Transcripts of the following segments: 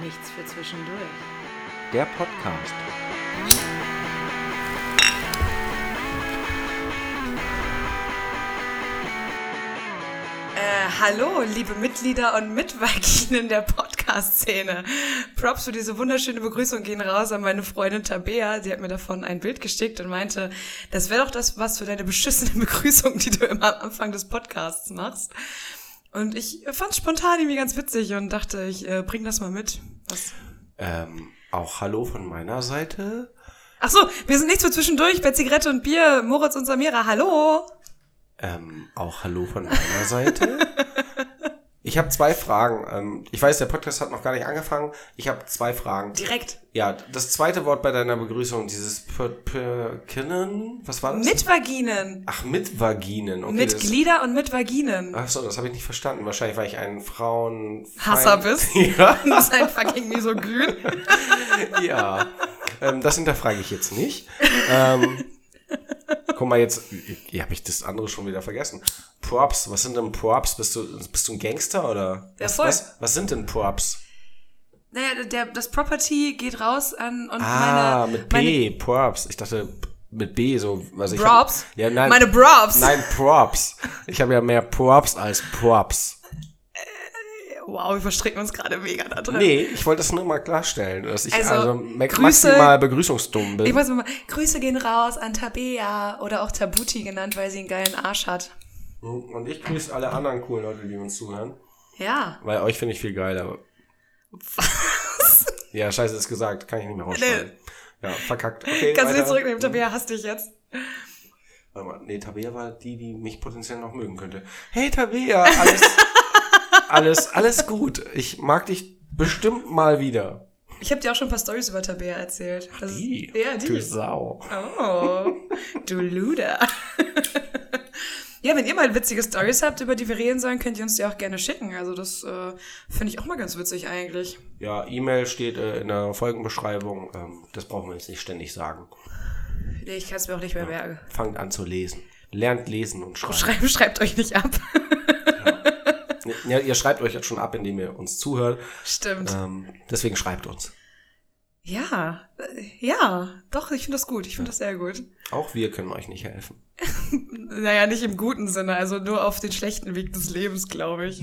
Nichts für zwischendurch. Der Podcast. Äh, hallo, liebe Mitglieder und Mitwaginen der Podcast-Szene. Props für diese wunderschöne Begrüßung gehen raus an meine Freundin Tabea. Sie hat mir davon ein Bild geschickt und meinte, das wäre doch das was für deine beschissene Begrüßung, die du immer am Anfang des Podcasts machst. Und ich fand spontan irgendwie ganz witzig und dachte, ich äh, bring das mal mit. Ähm, auch Hallo von meiner Seite. Ach so, wir sind nichts für zwischendurch bei Zigarette und Bier. Moritz und Samira, hallo. Ähm, auch Hallo von meiner Seite. Ich habe zwei Fragen. Ähm, ich weiß, der Podcast hat noch gar nicht angefangen. Ich habe zwei Fragen. Direkt. Ja, das zweite Wort bei deiner Begrüßung, dieses Perkinnen, was war das? Mit Vaginen. Ach, mit Vaginen. Okay, mit Glieder und mit Vaginen. Ach so, das habe ich nicht verstanden. Wahrscheinlich, weil ich ein Frauen... Hasser bist. ja. Du bist ein fucking misogyn. Ja, ähm, das hinterfrage ich jetzt nicht. Ähm, guck mal, jetzt ja, habe ich das andere schon wieder vergessen. Props, was sind denn Props? Bist du, bist du ein Gangster oder? Ja, was, voll. was, was sind denn Props? Naja, der, das Property geht raus an und Ah, meine, mit B, Props. Ich dachte mit B, so, was ich. Props? Ja, nein. meine Props. Nein, Props. Ich habe ja mehr Props als Props. Wow, wir verstricken uns gerade mega da drin. Nee, ich wollte das nur mal klarstellen, dass ich Also, also, Grüße- maximal begrüßungsdumm bin. Ich muss mal, Grüße gehen raus an Tabea oder auch Tabuti genannt, weil sie einen geilen Arsch hat. Und ich grüße alle anderen coolen Leute, die uns zuhören. Ja. Weil euch finde ich viel geiler. Was? Ja, scheiße, ist gesagt. Kann ich nicht mehr rausschneiden. Ja, verkackt. Okay, Kannst du nicht zurücknehmen, Tabea hasst dich jetzt. Warte mal, nee, Tabea war die, die mich potenziell noch mögen könnte. Hey Tabea, alles, alles, alles gut. Ich mag dich bestimmt mal wieder. Ich habe dir auch schon ein paar Stories über Tabea erzählt. Das- Die, Ja, die. du Sau. Oh, du Luder. ja, wenn ihr mal witzige Stories habt, über die wir reden sollen, könnt ihr uns die auch gerne schicken. Also das äh, finde ich auch mal ganz witzig eigentlich. Ja, E-Mail steht äh, in der Folgenbeschreibung. Ähm, das brauchen wir jetzt nicht ständig sagen. Nee, ich kann es mir auch nicht mehr merken. Fangt an zu lesen. Lernt lesen und schreiben. Schreibt, schreibt euch nicht ab. Ja, ihr schreibt euch jetzt schon ab, indem ihr uns zuhört. Stimmt. Ähm, deswegen schreibt uns. Ja, äh, ja, doch, ich finde das gut. Ich finde das sehr gut. Auch wir können euch nicht helfen. Naja, nicht im guten Sinne, also nur auf den schlechten Weg des Lebens, glaube ich.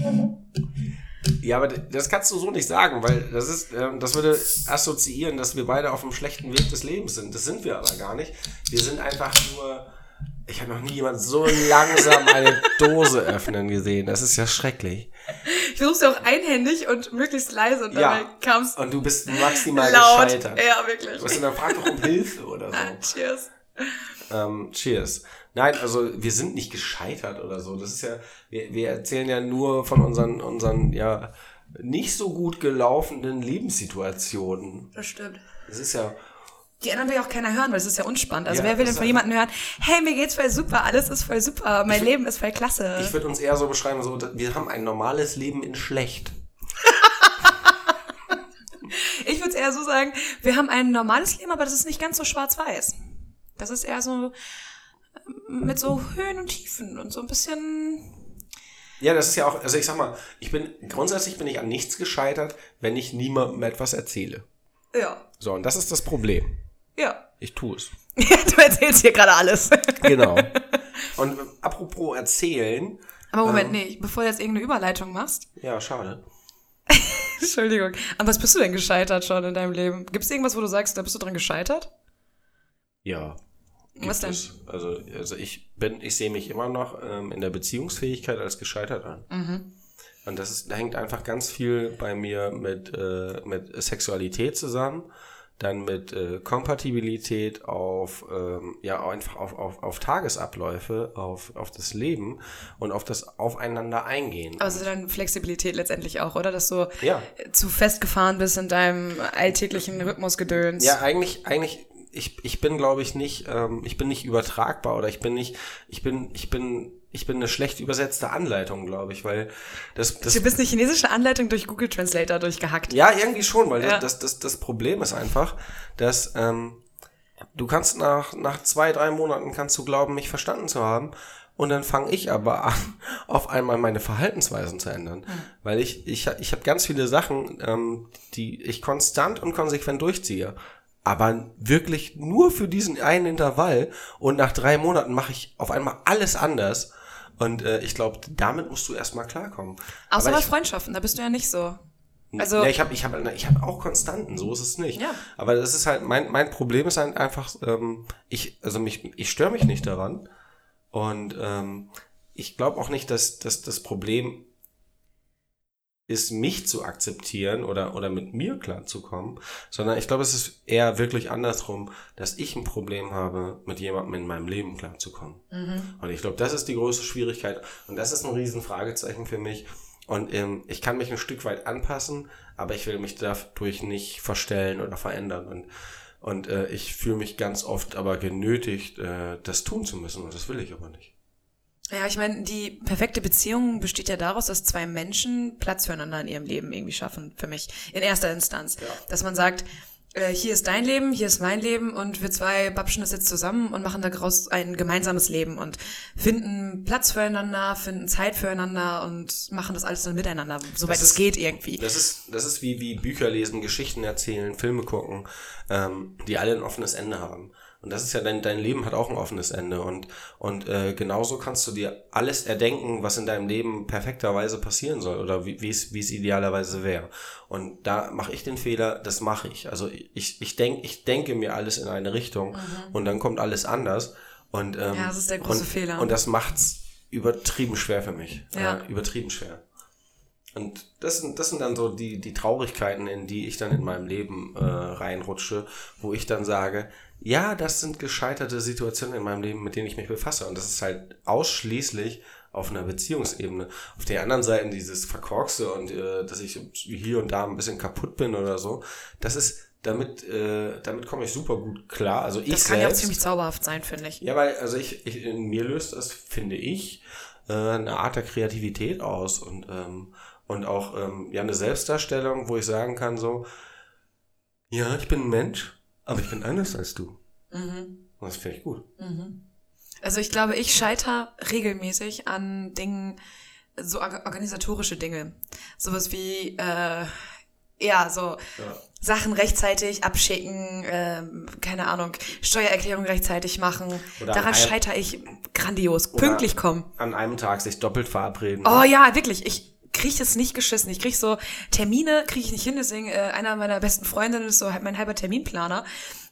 Ja, aber das kannst du so nicht sagen, weil das ist, ähm, das würde assoziieren, dass wir beide auf dem schlechten Weg des Lebens sind. Das sind wir aber gar nicht. Wir sind einfach nur. Ich habe noch nie jemand so langsam eine Dose öffnen gesehen. Das ist ja schrecklich. Ich versuch's ja auch einhändig und möglichst leise und Ja. dabei kam's Und du bist maximal laut. gescheitert. Ja, wirklich. Du, dann frag doch um Hilfe oder so. Ah, cheers. Ähm, cheers. Nein, also wir sind nicht gescheitert oder so. Das ist ja, wir, wir erzählen ja nur von unseren, unseren, ja, nicht so gut gelaufenen Lebenssituationen. Das stimmt. Das ist ja, Die anderen will ja auch keiner hören, weil es ist ja unspannend. Also Ja, wer will denn von jemandem hören, hey, mir geht's voll super, alles ist voll super, mein Leben ist voll klasse. ich würde uns eher so beschreiben, so, wir haben ein normales Leben in schlecht. Ich würde es eher so sagen, wir haben ein normales Leben, aber das ist nicht ganz so schwarz-weiß. Das ist eher so ähm, mit so Höhen und Tiefen und so ein bisschen. Ja, das ist ja auch, also ich sag mal, ich bin, grundsätzlich bin ich an nichts gescheitert, wenn ich niemandem etwas erzähle. Ja. So, und das ist das Problem. Ja. Ich tue es. Du erzählst hier gerade alles. Genau. Und apropos erzählen, Aber Moment, nee, bevor du jetzt irgendeine Überleitung machst. ja, schade. Entschuldigung. An was bist du denn gescheitert schon in deinem Leben? Gibt es irgendwas, wo du sagst, da bist du dran gescheitert? Ja. Was denn? es. Also, also ich bin, ich sehe mich immer noch ähm, in der Beziehungsfähigkeit als gescheitert an. Mhm. Und das ist, da hängt einfach ganz viel bei mir mit, äh, mit Sexualität zusammen, dann mit äh, Kompatibilität auf, ähm, ja, einfach auf, auf, auf Tagesabläufe, auf, auf das Leben und auf das Aufeinander eingehen. Also dann Flexibilität letztendlich auch, oder? Dass du Ja. zu festgefahren bist in deinem alltäglichen Rhythmusgedöns. Ja, eigentlich, eigentlich, ich, ich bin, glaube ich, nicht, ähm, ich bin nicht übertragbar oder ich bin nicht, ich bin, ich bin, ich bin eine schlecht übersetzte Anleitung, glaube ich, weil das, das Du bist eine chinesische Anleitung durch Google Translator durchgehackt. ja, irgendwie schon, weil Ja. das, das, das Problem ist einfach, dass ähm, du kannst nach, nach zwei, drei Monaten kannst du glauben, mich verstanden zu haben und dann fange ich aber an, auf einmal meine Verhaltensweisen zu ändern. Weil ich, ich, ich habe ganz viele Sachen, ähm, die ich konstant und konsequent durchziehe. Aber wirklich nur für diesen einen Intervall und nach drei Monaten mache ich auf einmal alles anders. Und äh, ich glaube, damit musst du erstmal klarkommen. Außer bei Freundschaften, da bist du ja nicht so. Also, ja, ich habe ich hab, ich hab auch Konstanten, so ist es nicht. Ja. Aber das ist halt, mein, mein Problem ist halt einfach, ähm, ich, also mich, ich störe mich nicht daran. Und ähm, ich glaube auch nicht, dass, dass das Problem ist, mich zu akzeptieren oder, oder mit mir klarzukommen, sondern ich glaube, es ist eher wirklich andersrum, dass ich ein Problem habe, mit jemandem in meinem Leben klarzukommen. Und ich glaube, das ist die große Schwierigkeit und das ist ein riesen Fragezeichen für mich. Und ähm, ich kann mich ein Stück weit anpassen, aber ich will mich dadurch nicht verstellen oder verändern. Und, und äh, ich fühle mich ganz oft aber genötigt, äh, das tun zu müssen. Und das will ich aber nicht. Ja, ich meine, die perfekte Beziehung besteht ja daraus, dass zwei Menschen Platz füreinander in ihrem Leben irgendwie schaffen, für mich, in erster Instanz. Dass man sagt, äh, hier ist dein Leben, hier ist mein Leben und wir zwei babschen das jetzt zusammen und machen daraus ein gemeinsames Leben und finden Platz füreinander, finden Zeit füreinander und machen das alles dann miteinander, soweit Das es ist- geht irgendwie. Das ist, das ist wie, wie Bücher lesen, Geschichten erzählen, Filme gucken, ähm, die alle ein offenes Ende haben. Und das ist ja dein, dein Leben hat auch ein offenes Ende. Und, und äh, genauso kannst du dir alles erdenken, was in deinem Leben perfekterweise passieren soll oder wie wie es wie es idealerweise wäre. Und da mache ich den Fehler, das mache ich. Also ich, ich, denk, ich denke mir alles in eine Richtung und dann kommt alles anders. Und, ähm, Mhm. Ja, das ist der große und, Fehler. Und das macht's übertrieben schwer für mich. Ja. Äh, übertrieben schwer. Und das sind, das sind dann so die, die Traurigkeiten, in die ich dann in meinem Leben äh, reinrutsche, wo ich dann sage, ja, das sind gescheiterte Situationen in meinem Leben, mit denen ich mich befasse. Und das ist halt ausschließlich auf einer Beziehungsebene. Auf der anderen Seite dieses Verkorkste und äh, dass ich hier und da ein bisschen kaputt bin oder so, das ist, damit, äh, damit komme ich super gut klar. Also ich Das kann ja auch selbst, ziemlich zauberhaft sein, finde ich. ja, weil, also ich, ich in mir löst das, finde ich, äh, eine Art der Kreativität aus und, ähm, und auch ähm, ja eine Selbstdarstellung, wo ich sagen kann so, ja, ich bin ein Mensch, aber ich bin anders als du. Und das finde ich gut. Also ich glaube, ich scheiter regelmäßig an Dingen, so orga- organisatorische Dinge. Sowas wie, äh, ja, so Sachen rechtzeitig abschicken, ähm, keine Ahnung, Steuererklärung rechtzeitig machen. Oder Daran an einem- scheiter ich grandios. Pünktlich kommen. An einem Tag sich doppelt verabreden. Oh ja, wirklich. Ich kriege es nicht geschissen. Ich krieg so Termine, kriege ich nicht hin. Deswegen äh, einer meiner besten Freundinnen ist so halt mein halber Terminplaner.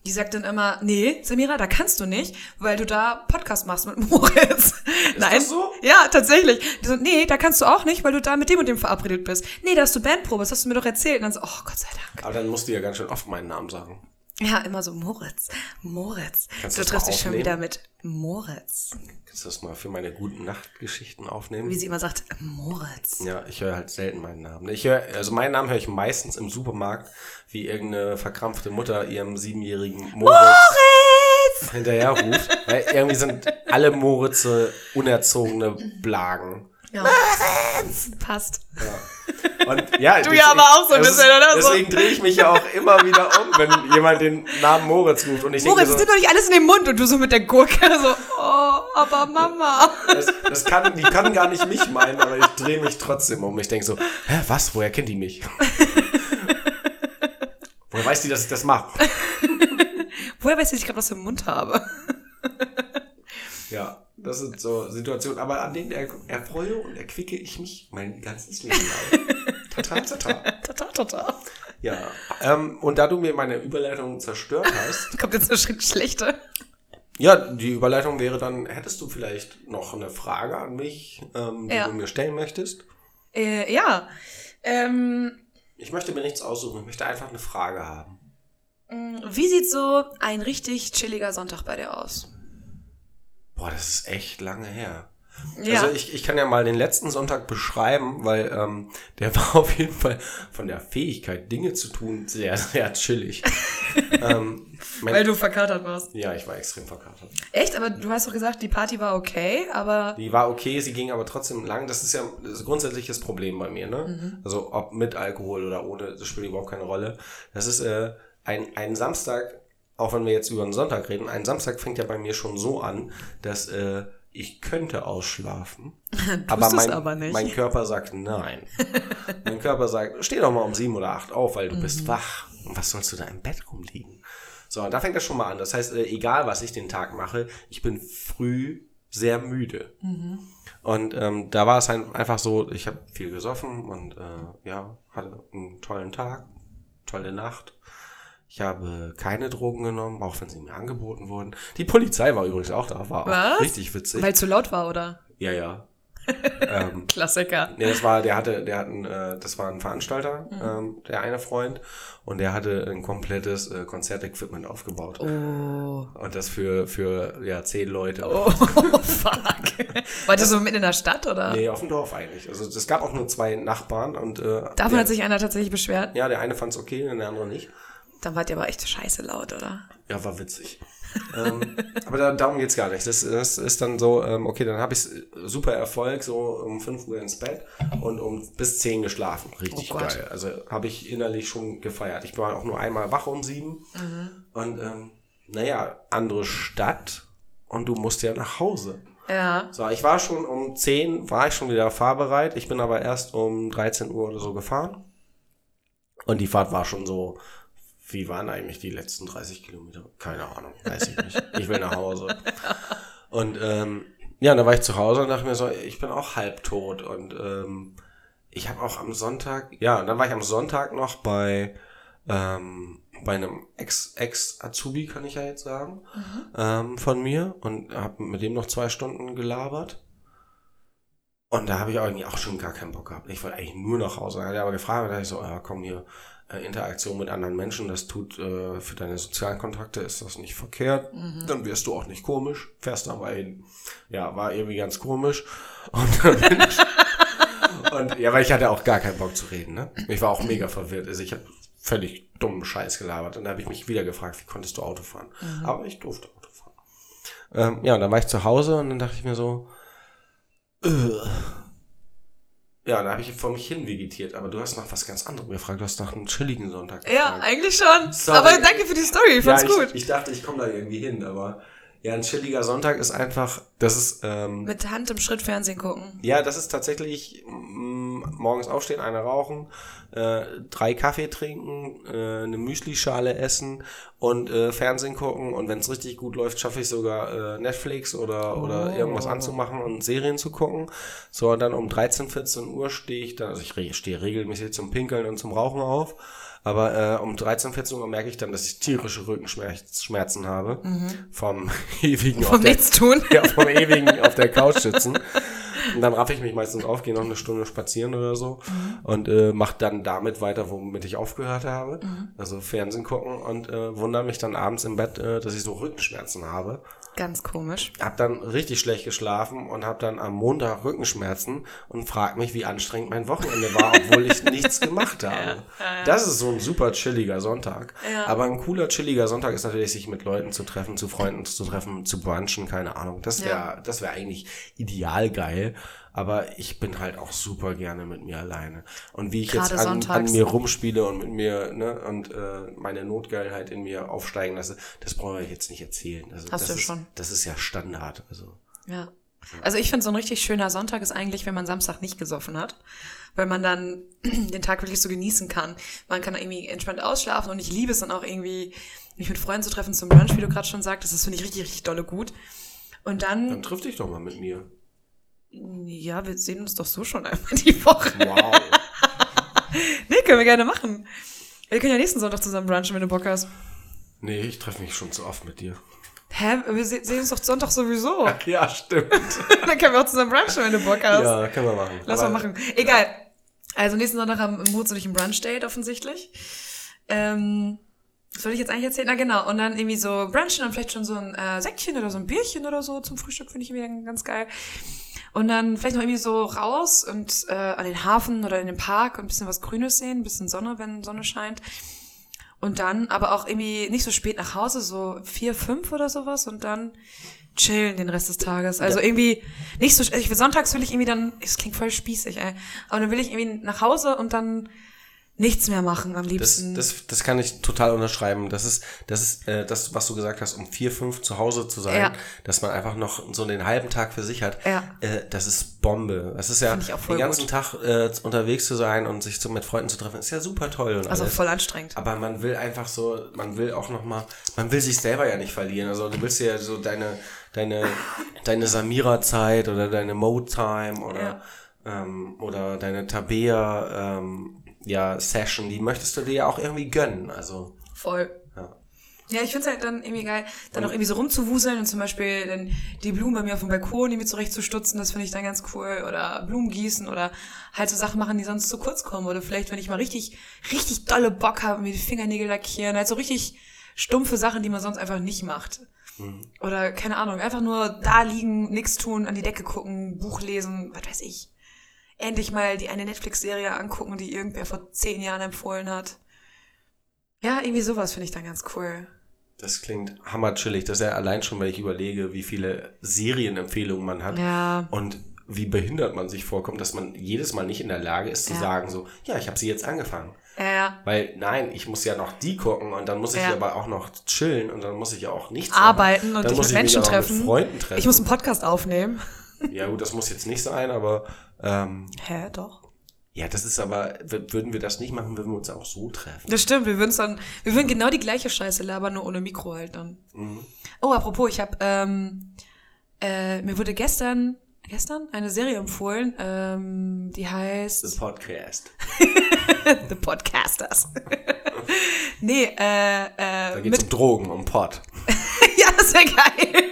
Die sagt dann immer, nee, Samira, da kannst du nicht, weil du da Podcast machst mit Moritz. Nein. das so? Ja, tatsächlich. Die so, nee, da kannst du auch nicht, weil du da mit dem und dem verabredet bist. Nee, da hast du Bandprobe, das hast du mir doch erzählt. Und dann so, oh Gott sei Dank. Aber dann musst du ja ganz schön oft meinen Namen sagen. Ja, immer so, Moritz, Moritz. Kannst du triffst dich schon wieder mit Moritz. Kannst du das mal für meine guten Nachtgeschichten aufnehmen? Wie sie immer sagt, Moritz. Ja, ich höre halt selten meinen Namen. Ich höre, also meinen Namen höre ich meistens im Supermarkt, wie irgendeine verkrampfte Mutter ihrem siebenjährigen Moritz, Moritz! hinterher ruft. Weil irgendwie sind alle Moritze unerzogene Blagen. Ja. Passt. Und ja, Du ja aber auch so ein bisschen, oder so? Deswegen drehe ich mich ja auch immer wieder um, wenn jemand den Namen Moritz ruft. Und ich Moritz, so, nimmt doch nicht alles in den Mund und du so mit der Gurke so, oh, aber Mama. das, das kann, die kann gar nicht mich meinen, aber ich drehe mich trotzdem um. Ich denke so, hä, was? Woher kennt die mich? Woher weiß die, dass ich das mache? Woher weiß ich gerade, was im Mund habe? Das sind so Situationen, aber an denen er, erfreue und erquicke ich mich mein ganzes Leben lang. tata, tata. Tata, tata. Ja, ähm, und da du mir meine Überleitung zerstört hast, Kommt jetzt eine sch- schlechte. ja, die Überleitung wäre dann, hättest du vielleicht noch eine Frage an mich, ähm, die Ja. du mir stellen möchtest? Äh, ja. Ähm, Ich möchte mir nichts aussuchen, ich möchte einfach eine Frage haben. wie sieht so ein richtig chilliger Sonntag bei dir aus? Boah, das ist echt lange her. Ja. Also ich, ich kann ja mal den letzten Sonntag beschreiben, weil ähm, der war auf jeden Fall von der Fähigkeit, Dinge zu tun, sehr, sehr chillig. ähm, Weil du verkatert warst. ja, ich war extrem verkatert. Echt? Aber du hast doch gesagt, die Party war okay, aber Die war okay, sie ging aber trotzdem lang. Das ist ja das grundsätzliches Problem bei mir, ne? Also ob mit Alkohol oder ohne, das spielt überhaupt keine Rolle. Das ist äh, ein, ein Samstag, auch wenn wir jetzt über einen Sonntag reden, ein Samstag fängt ja bei mir schon so an, dass äh, ich könnte ausschlafen, aber, mein, aber nicht. mein Körper sagt nein. mein Körper sagt, steh doch mal um sieben oder acht auf, weil du mhm. bist wach. Und was sollst du da im Bett rumliegen? So, da fängt das schon mal an. Das heißt, äh, egal was ich den Tag mache, ich bin früh sehr müde. Mhm. Und ähm, da war es halt einfach so, ich habe viel gesoffen und äh, ja, hatte einen tollen Tag, tolle Nacht. Ich habe keine Drogen genommen, auch wenn sie mir angeboten wurden. Die Polizei war übrigens auch da, war auch richtig witzig. Weil es zu laut war, oder? Ja, ja. ähm, Klassiker. Nee, das war, der hatte, der hat ein, äh, das war ein Veranstalter, mhm. ähm, der eine Freund, und der hatte ein komplettes äh, Konzertequipment aufgebaut. Oh. Und das für, für ja, zehn Leute. Oh, fuck. War das so mitten in der Stadt, oder? Nee, auf dem Dorf eigentlich. Also es gab auch nur zwei Nachbarn und äh, Davon der, hat sich einer tatsächlich beschwert? Ja, der eine fand es okay und der andere nicht. Dann wart ihr aber echt scheiße laut, oder? Ja, war witzig. ähm, aber da, darum geht's gar nicht. Das, das ist dann so, ähm, okay, dann habe ich super Erfolg, so um 5 Uhr ins Bett und um bis 10 geschlafen. Richtig oh geil. Also habe ich innerlich schon gefeiert. Ich war auch nur einmal wach um 7 mhm. und ähm, naja, andere Stadt und du musst ja nach Hause. Ja. So, ich war schon um 10, war ich schon wieder fahrbereit. Ich bin aber erst um 13 Uhr oder so gefahren. Und die Fahrt war schon so wie waren eigentlich die letzten 30 Kilometer? Keine Ahnung, weiß ich nicht. Ich will nach Hause. Und ähm, ja, dann war ich zu Hause und dachte mir so, ich bin auch halbtot. Und ähm, ich habe auch am Sonntag, ja, dann war ich am Sonntag noch bei, ähm, bei einem Ex-Azubi, Ex kann ich ja jetzt sagen, mhm. ähm, von mir und habe mit dem noch zwei Stunden gelabert. Und da habe ich eigentlich auch schon gar keinen Bock gehabt. Ich wollte eigentlich nur nach Hause. Er hat aber gefragt, und da ich so, ja, komm hier, äh, Interaktion mit anderen Menschen, das tut äh, für deine sozialen Kontakte ist das nicht verkehrt. Mhm. Dann wirst du auch nicht komisch, fährst dabei hin. Ja, war irgendwie ganz komisch. Und dann bin ich, und ja, weil ich hatte auch gar keinen Bock zu reden, ne? Ich war auch mega verwirrt. Also ich habe völlig dummen Scheiß gelabert. Und da habe ich mich wieder gefragt, wie konntest du Auto fahren? Mhm. Aber ich durfte Auto fahren. Ähm, ja, und dann war ich zu Hause und dann dachte ich mir so, äh, ja, da habe ich vor mich hin vegetiert, aber du hast nach was ganz anderem gefragt. Du hast nach einem chilligen Sonntag gefragt. Ja, eigentlich schon. Sorry. Aber danke für die Story, ich fand's ja, ich, gut. Ich dachte, ich komme da irgendwie hin, aber ja, ein chilliger Sonntag ist einfach, das ist... Ähm, Mit Hand im Schritt Fernsehen gucken. Ja, das ist tatsächlich mm, morgens aufstehen, eine rauchen, äh, drei Kaffee trinken, äh, eine Müslischale essen und äh, Fernsehen gucken und wenn es richtig gut läuft, schaffe ich sogar äh, Netflix oder, oh. oder irgendwas anzumachen und Serien zu gucken. So, und dann um 13, 14 Uhr stehe ich dann, also ich stehe regelmäßig zum Pinkeln und zum Rauchen auf aber äh, um 13, 14 Uhr merke ich dann, dass ich tierische Rückenschmerzen habe. Mhm. Vom ewigen vom Nichtstun. Ja, vom ewigen auf der Couch sitzen. Und dann raff ich mich meistens auf, gehe noch eine Stunde spazieren oder so mhm. und äh, mache dann damit weiter, womit ich aufgehört habe. Mhm. Also Fernsehen gucken und äh, wundere mich dann abends im Bett, äh, dass ich so Rückenschmerzen habe. Ganz komisch. Hab dann richtig schlecht geschlafen und hab dann am Montag Rückenschmerzen und frag mich, wie anstrengend mein Wochenende war, obwohl ich nichts gemacht habe. Ja, ja, ja. Das ist so ein super chilliger Sonntag. Aber ein cooler chilliger Sonntag ist natürlich, sich mit Leuten zu treffen, zu Freunden zu treffen, zu brunchen, keine Ahnung. Das wäre, das wäre eigentlich ideal geil. Aber ich bin halt auch super gerne mit mir alleine. Und wie ich Gerade jetzt an, an, mir rumspiele und mit mir, ne, und äh, meine Notgeilheit in mir aufsteigen lasse, das brauche ich jetzt nicht erzählen. Also, Hast das du ist, schon. Das ist ja Standard. Also. Ja. Also ich finde, so ein richtig schöner Sonntag ist eigentlich, wenn man Samstag nicht gesoffen hat, weil man dann den Tag wirklich so genießen kann. Man kann irgendwie entspannt ausschlafen und ich liebe es dann auch irgendwie, mich mit Freunden zu treffen zum Brunch, wie du gerade schon sagtest. Das finde ich richtig, richtig dolle gut. Und dann... Dann triff dich doch mal mit mir. Ja, wir sehen uns doch so schon einmal die Woche. Wow. nee, können wir gerne machen. Wir können ja nächsten Sonntag zusammen brunchen, wenn du Bock hast. Nee, ich treffe mich schon zu oft mit dir. Hä? Wir sehen uns doch Sonntag sowieso. Ach, ja, stimmt. Dann können wir auch zusammen brunchen, wenn du Bock hast. Ja, können wir machen. Lass mal machen. Egal. Also nächsten Sonntag haben Moritz und ich ein Brunch-Date offensichtlich. Ähm, was soll ich jetzt eigentlich erzählen? Na genau. Und dann irgendwie so brunchen und vielleicht schon so ein äh, Säckchen oder so ein Bierchen oder so zum Frühstück finde ich irgendwie ganz geil. Und dann vielleicht noch irgendwie so raus und äh, an den Hafen oder in den Park und ein bisschen was Grünes sehen, ein bisschen Sonne, wenn Sonne scheint. Und dann aber auch irgendwie nicht so spät nach Hause, so vier, fünf oder sowas und dann chillen den Rest des Tages. Also ja. irgendwie nicht so, ich will sonntags will ich irgendwie dann, es klingt voll spießig, ey, aber dann will ich irgendwie nach Hause und dann nichts mehr machen am Das, liebsten. das, das kann ich total unterschreiben. Das ist, das ist äh, das, was du gesagt hast, um vier, fünf zu Hause zu sein, Ja. dass man einfach noch so den halben Tag für sich hat. Ja. Äh, das ist Bombe. Das ist ja den ganzen Tag äh, unterwegs zu sein und sich so mit Freunden zu treffen, ist ja super toll und also alles. voll anstrengend. Aber man will einfach so, man will auch noch mal, man will sich selber ja nicht verlieren. Also du willst ja so deine, deine, deine Samira-Zeit oder deine Mode-Time oder, ähm, oder deine Tabea, ähm, ja, Session, die möchtest du dir ja auch irgendwie gönnen. Also, Voll. ja. Ja, ich find's halt dann irgendwie geil, dann auch irgendwie so rumzuwuseln und zum Beispiel dann die Blumen bei mir auf dem Balkon, die mir zurechtzustutzen, das finde ich dann ganz cool. Oder Blumen gießen oder halt so Sachen machen, die sonst zu kurz kommen. Oder vielleicht, wenn ich mal richtig, richtig dolle Bock habe, mir die Fingernägel lackieren. Halt so richtig stumpfe Sachen, die man sonst einfach nicht macht. Oder, keine Ahnung, einfach nur da liegen, nix tun, an die Decke gucken, Buch lesen, was weiß ich. Endlich mal die eine Netflix-Serie angucken, die irgendwer vor zehn Jahren empfohlen hat. Ja, irgendwie sowas finde ich dann ganz cool. Das klingt hammerchillig. Das ist ja allein schon, wenn ich überlege, wie viele Serienempfehlungen man hat. Ja. Und wie behindert man sich vorkommt, dass man jedes Mal nicht in der Lage ist zu Ja. sagen so, ja, ich habe sie jetzt angefangen. Ja. Weil nein, ich muss ja noch die gucken und dann muss ich Ja. aber auch noch chillen und dann muss ich ja auch nichts Arbeiten machen. und dann dich muss mit ich Menschen treffen. Mit Freunden treffen. Ich muss einen Podcast aufnehmen. Ja gut, das muss jetzt nicht sein, aber ähm, Hä, doch. ja, das ist aber, würden wir das nicht machen, würden wir uns auch so treffen. Das stimmt, wir würden dann, wir würden genau die gleiche Scheiße labern, nur ohne Mikro halt dann. Mhm. Oh, apropos, ich habe, ähm, äh, mir wurde gestern, gestern eine Serie empfohlen, ähm, die heißt Das Podcast. The Podcasters. nee, äh, äh, Da geht es um Drogen, um Pot. ja, das wäre geil.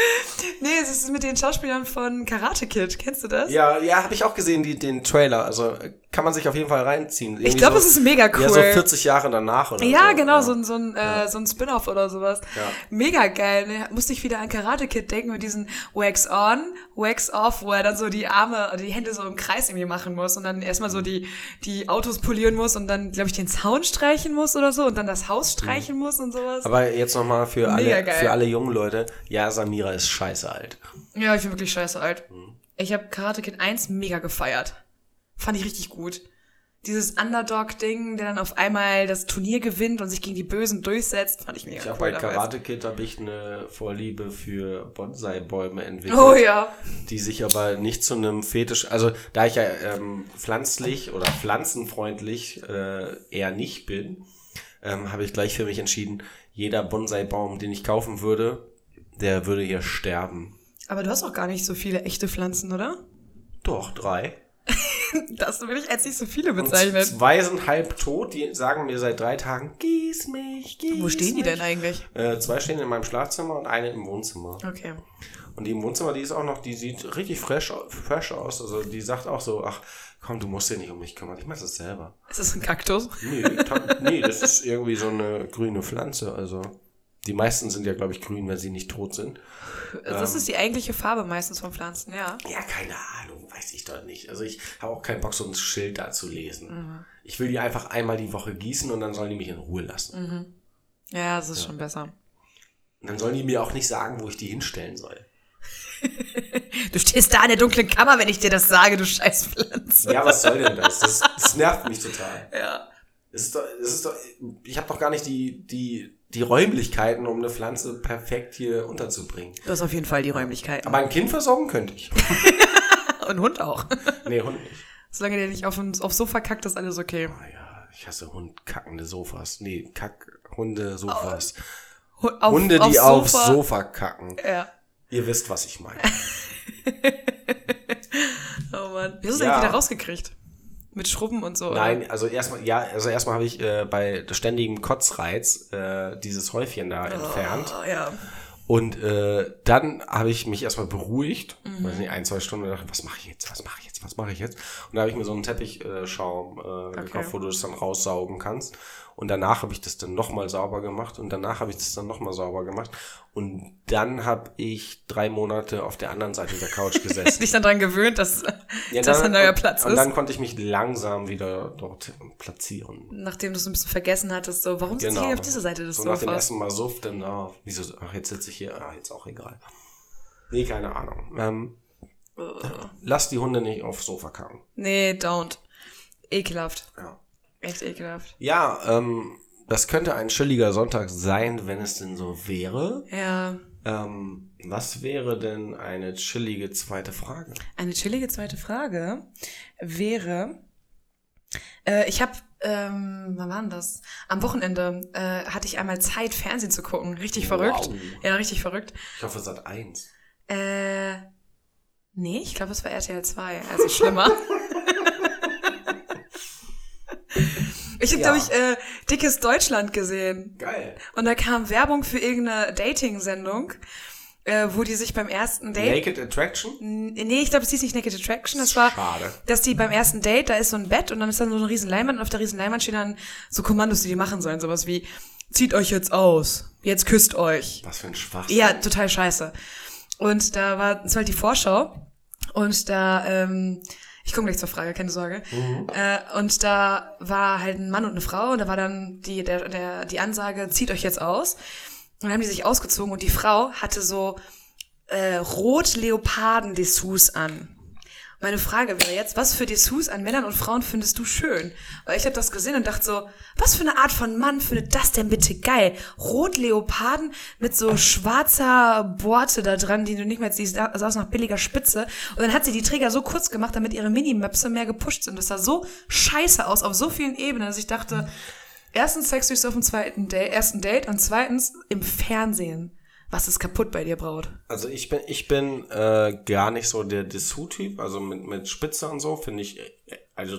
nee, es ist mit den Schauspielern von Karate Kid. Kennst du das? Ja, ja, habe ich auch gesehen, die, den Trailer. Also äh, kann man sich auf jeden Fall reinziehen. Irgendwie Ich glaube, so, es ist mega cool. Ja, so 40 Jahre danach oder Ja, so. genau, so ein, so ein, äh, so ein Spin-off oder sowas. Ja. Mega geil. Ne? Musste ich wieder an Karate Kid denken mit diesen Wax on, Wax off, wo er dann so die Arme, oder die Hände so im Kreis irgendwie machen muss und dann erstmal so die, die Autos polieren muss und dann, glaube ich, den Zaun streichen muss oder so und dann das Haus streichen muss und sowas. Aber jetzt nochmal für Mega alle, geil. für alle jungen Leute. Ja, Samira ist scheiße alt. Ja, ich bin wirklich scheiße alt. Mhm. Ich habe Karate Kid 1 mega gefeiert. Fand ich richtig gut. Dieses Underdog-Ding, der dann auf einmal das Turnier gewinnt und sich gegen die Bösen durchsetzt, fand ich mega Ich cool. habe bei. Karate Kid habe ich eine Vorliebe für Bonsai-Bäume entwickelt. Oh ja. die sich aber nicht zu einem Fetisch, also da ich ja ähm, pflanzlich oder pflanzenfreundlich äh, eher nicht bin, ähm, habe ich gleich für mich entschieden, jeder Bonsai-Baum, den ich kaufen würde, der würde hier sterben. Aber du hast auch gar nicht so viele echte Pflanzen, oder? Doch, drei. Das will ich als nicht so viele Und bezeichnen. zwei sind halb tot, die sagen mir seit drei Tagen, gieß mich, gieß Wo stehen die mich. denn eigentlich? Äh, zwei stehen in meinem Schlafzimmer und eine im Wohnzimmer. Okay. Und die im Wohnzimmer, die ist auch noch, die sieht richtig fresh, fresh aus. Also die sagt auch so, ach komm, du musst dich nicht um mich kümmern, ich mach das selber. Ist das ein Kaktus? Nee, nee, das ist irgendwie so eine grüne Pflanze. Also die meisten sind ja, glaube ich, grün, wenn sie nicht tot sind. Das ist die eigentliche Farbe meistens von Pflanzen, ja. Ja, keine Ahnung, weiß ich doch nicht. Also ich habe auch keinen Bock, so ein Schild da zu lesen. Ich will die einfach einmal die Woche gießen und dann sollen die mich in Ruhe lassen. Ja, das ist schon besser. Und dann sollen die mir auch nicht sagen, wo ich die hinstellen soll. Du stehst da in der dunklen Kammer, wenn ich dir das sage, du scheiß Pflanze. Ja, was soll denn das? Das, das nervt mich total. Ja. Es ist doch, es ist doch, ich habe doch gar nicht die, die, die Räumlichkeiten, um eine Pflanze perfekt hier unterzubringen. Du hast auf jeden Fall die Räumlichkeiten. Aber ein Kind versorgen könnte ich. Und Hund auch. Nee, Hund nicht. Solange der nicht auf, aufs Sofa kackt, ist alles okay. Ah ja, ich hasse Hund, kackende Sofas. Nee, Kack, Hunde, Sofas. Hu- Auf, Hunde, die aufs Sofa. Sofa kacken. Ja. Ihr wisst, was ich meine. Oh Mann. Wie hast du Ja. wieder rausgekriegt? Mit Schrubben und so. oder? Nein, also erstmal, ja, also erstmal habe ich äh, bei ständigem Kotzreiz äh, dieses Häufchen da entfernt. Oh, ja. Und äh, dann habe ich mich erstmal beruhigt, Mhm. weiß nicht, ein, zwei Stunden gedacht, was mache ich jetzt, was mache ich jetzt, was mache ich jetzt? Und da habe ich mir so einen Teppichschaum äh, gekauft, wo du das dann raussaugen kannst. Und danach habe ich das dann nochmal sauber gemacht und danach habe ich das dann nochmal sauber gemacht. Und dann habe ich drei Monate auf der anderen Seite der Couch gesessen. Dich dann dran gewöhnt, dass Ja, das ein neuer und, Platz Und ist. dann konnte ich mich langsam wieder dort platzieren. Nachdem du es ein bisschen vergessen hattest, so, warum sitzt Genau. ihr auf dieser Seite des So nach dem Sofas? ersten Mal Suff, dann, ah, wieso, ach, jetzt sitze ich hier, ah, jetzt auch egal. Nee, keine Ahnung. Ähm, lass die Hunde nicht aufs Sofa kacken. Nee, don't. Ekelhaft. Ja. Echt ekelhaft. Ja, ähm, das könnte ein chilliger Sonntag sein, wenn es denn so wäre. Ja. Ähm, was wäre denn eine chillige zweite Frage? Eine chillige zweite Frage wäre, äh, ich habe, ähm, wann war denn das? Am Wochenende äh, hatte ich einmal Zeit, Fernsehen zu gucken. Richtig verrückt. Wow. Ja, richtig verrückt. Ich hoffe, Sat 1. Äh, nee, ich glaube, es war RTL 2, also schlimmer. ich habe, Ja. glaube ich, äh, Dickes Deutschland gesehen. Geil. Und da kam Werbung für irgendeine Dating-Sendung, äh, wo die sich beim ersten Date. Naked Attraction? Nee, ich glaube, es hieß nicht Naked Attraction. Das war, Schade. dass die beim ersten Date, da ist so ein Bett und dann ist dann so eine riesen Leinwand und auf der riesen Leinwand stehen dann so Kommandos, die die machen sollen. Sowas wie, zieht euch jetzt aus, jetzt küsst euch. Was für ein Schwachsinn. Ja, total scheiße. Und da war, das war halt die Vorschau und da, ähm, ich komme gleich zur Frage, keine Sorge. Äh, und da war halt ein Mann und eine Frau und da war dann die, der, der, die Ansage, zieht euch jetzt aus. Und dann haben die sich ausgezogen und die Frau hatte so äh, rot-Leoparden-Dessous an. Meine Frage wäre jetzt, was für Dessous an Männern und Frauen findest du schön? Weil ich habe das gesehen und dachte so, was für eine Art von Mann findet das denn bitte geil? Rot-Leoparden mit so schwarzer Borte da dran, die du nicht mehr siehst, sah aus nach billiger Spitze. Und dann hat sie die Träger so kurz gemacht, damit ihre Minimöpse mehr gepusht sind. Das sah so scheiße aus auf so vielen Ebenen, dass ich dachte, erstens dich auf dem zweiten Date, ersten Date und zweitens im Fernsehen. Was ist kaputt bei dir, Braut? Also ich bin, ich bin äh, gar nicht so der Dessous-Typ, also mit, mit Spitze und so, finde ich, äh, also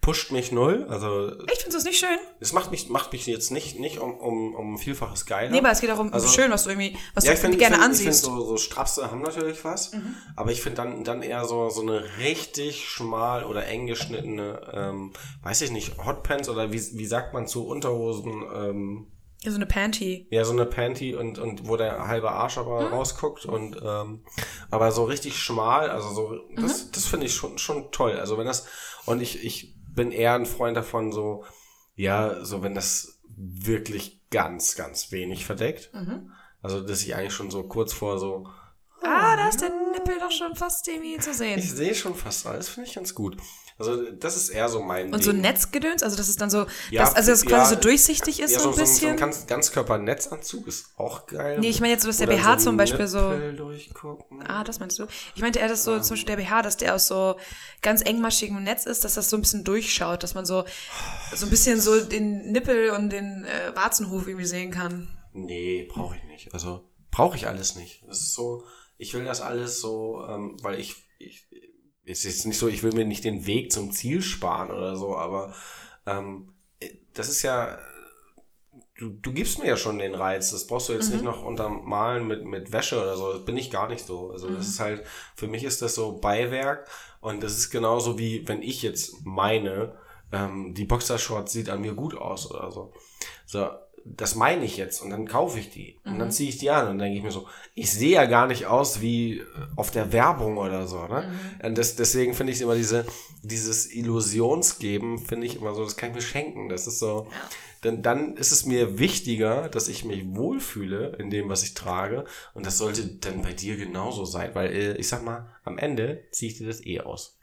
pusht mich null. Also Ich findest du das nicht schön? es macht mich, macht mich jetzt nicht, nicht um, um, um Vielfaches geiler. Nee, aber es geht darum, Also- schön, was du irgendwie, was ja, du ich finde gerne ich find, ansiehst. Ich finde so, so Strapse haben natürlich was, aber ich finde dann, dann eher so, so eine richtig schmal oder eng geschnittene, ähm, weiß ich nicht, Hotpants oder wie, wie sagt man zu Unterhosen, ähm, ja, so eine Panty. ja, so eine Panty und, und wo der halbe Arsch aber rausguckt und ähm, aber so richtig schmal, also so, das, das finde ich schon, schon toll. Also wenn das, und ich, ich bin eher ein Freund davon, so, ja, so wenn das wirklich ganz, ganz wenig verdeckt. Also dass ich eigentlich schon so kurz vor so, Ah, da ist der Nippel doch schon fast irgendwie zu ich sehen. sehe schon fast alles, finde ich ganz gut. Also das ist eher so mein Und so Ding. Netzgedöns, also dass es dann so, Ja, dass, also dass es quasi ja, so durchsichtig ist, ja, so ein so, so, so bisschen. ein ganz, Ganzkörpernetzanzug ist auch geil. Nee, ich meine jetzt so, dass der Oder BH so zum Beispiel so- Nippel durchgucken. Ah, das meinst du? Ich meinte eher, dass so zum Beispiel der BH, dass der aus so ganz engmaschigem Netz ist, dass das so ein bisschen durchschaut, dass man so so ein bisschen so den Nippel und den äh, Warzenhof irgendwie sehen kann. Nee, brauche ich nicht. Also brauche ich alles nicht. Das ist so, ich will das alles so, ähm, weil ich, ich, es ist nicht so, ich will mir nicht den Weg zum Ziel sparen oder so, aber ähm, das ist ja, du, du gibst mir ja schon den Reiz. Das brauchst du jetzt nicht noch untermalen mit, mit Wäsche oder so. Das bin ich gar nicht so. Also das ist halt, für mich ist das so Beiwerk und das ist genauso wie, wenn ich jetzt meine, ähm, die Boxershorts sieht an mir gut aus oder so. So, das meine ich jetzt und dann kaufe ich die und dann ziehe ich die an und dann denke ich mir so, ich sehe ja gar nicht aus wie äh, auf der Werbung oder so, ne? Und das, deswegen finde ich immer diese, dieses Illusionsgeben, finde ich immer so, das kann ich mir schenken. Das ist so, dann, dann ist es mir wichtiger, dass ich mich wohlfühle in dem, was ich trage und das sollte dann bei dir genauso sein, weil äh, ich sag mal, am Ende ziehe ich dir das eh aus.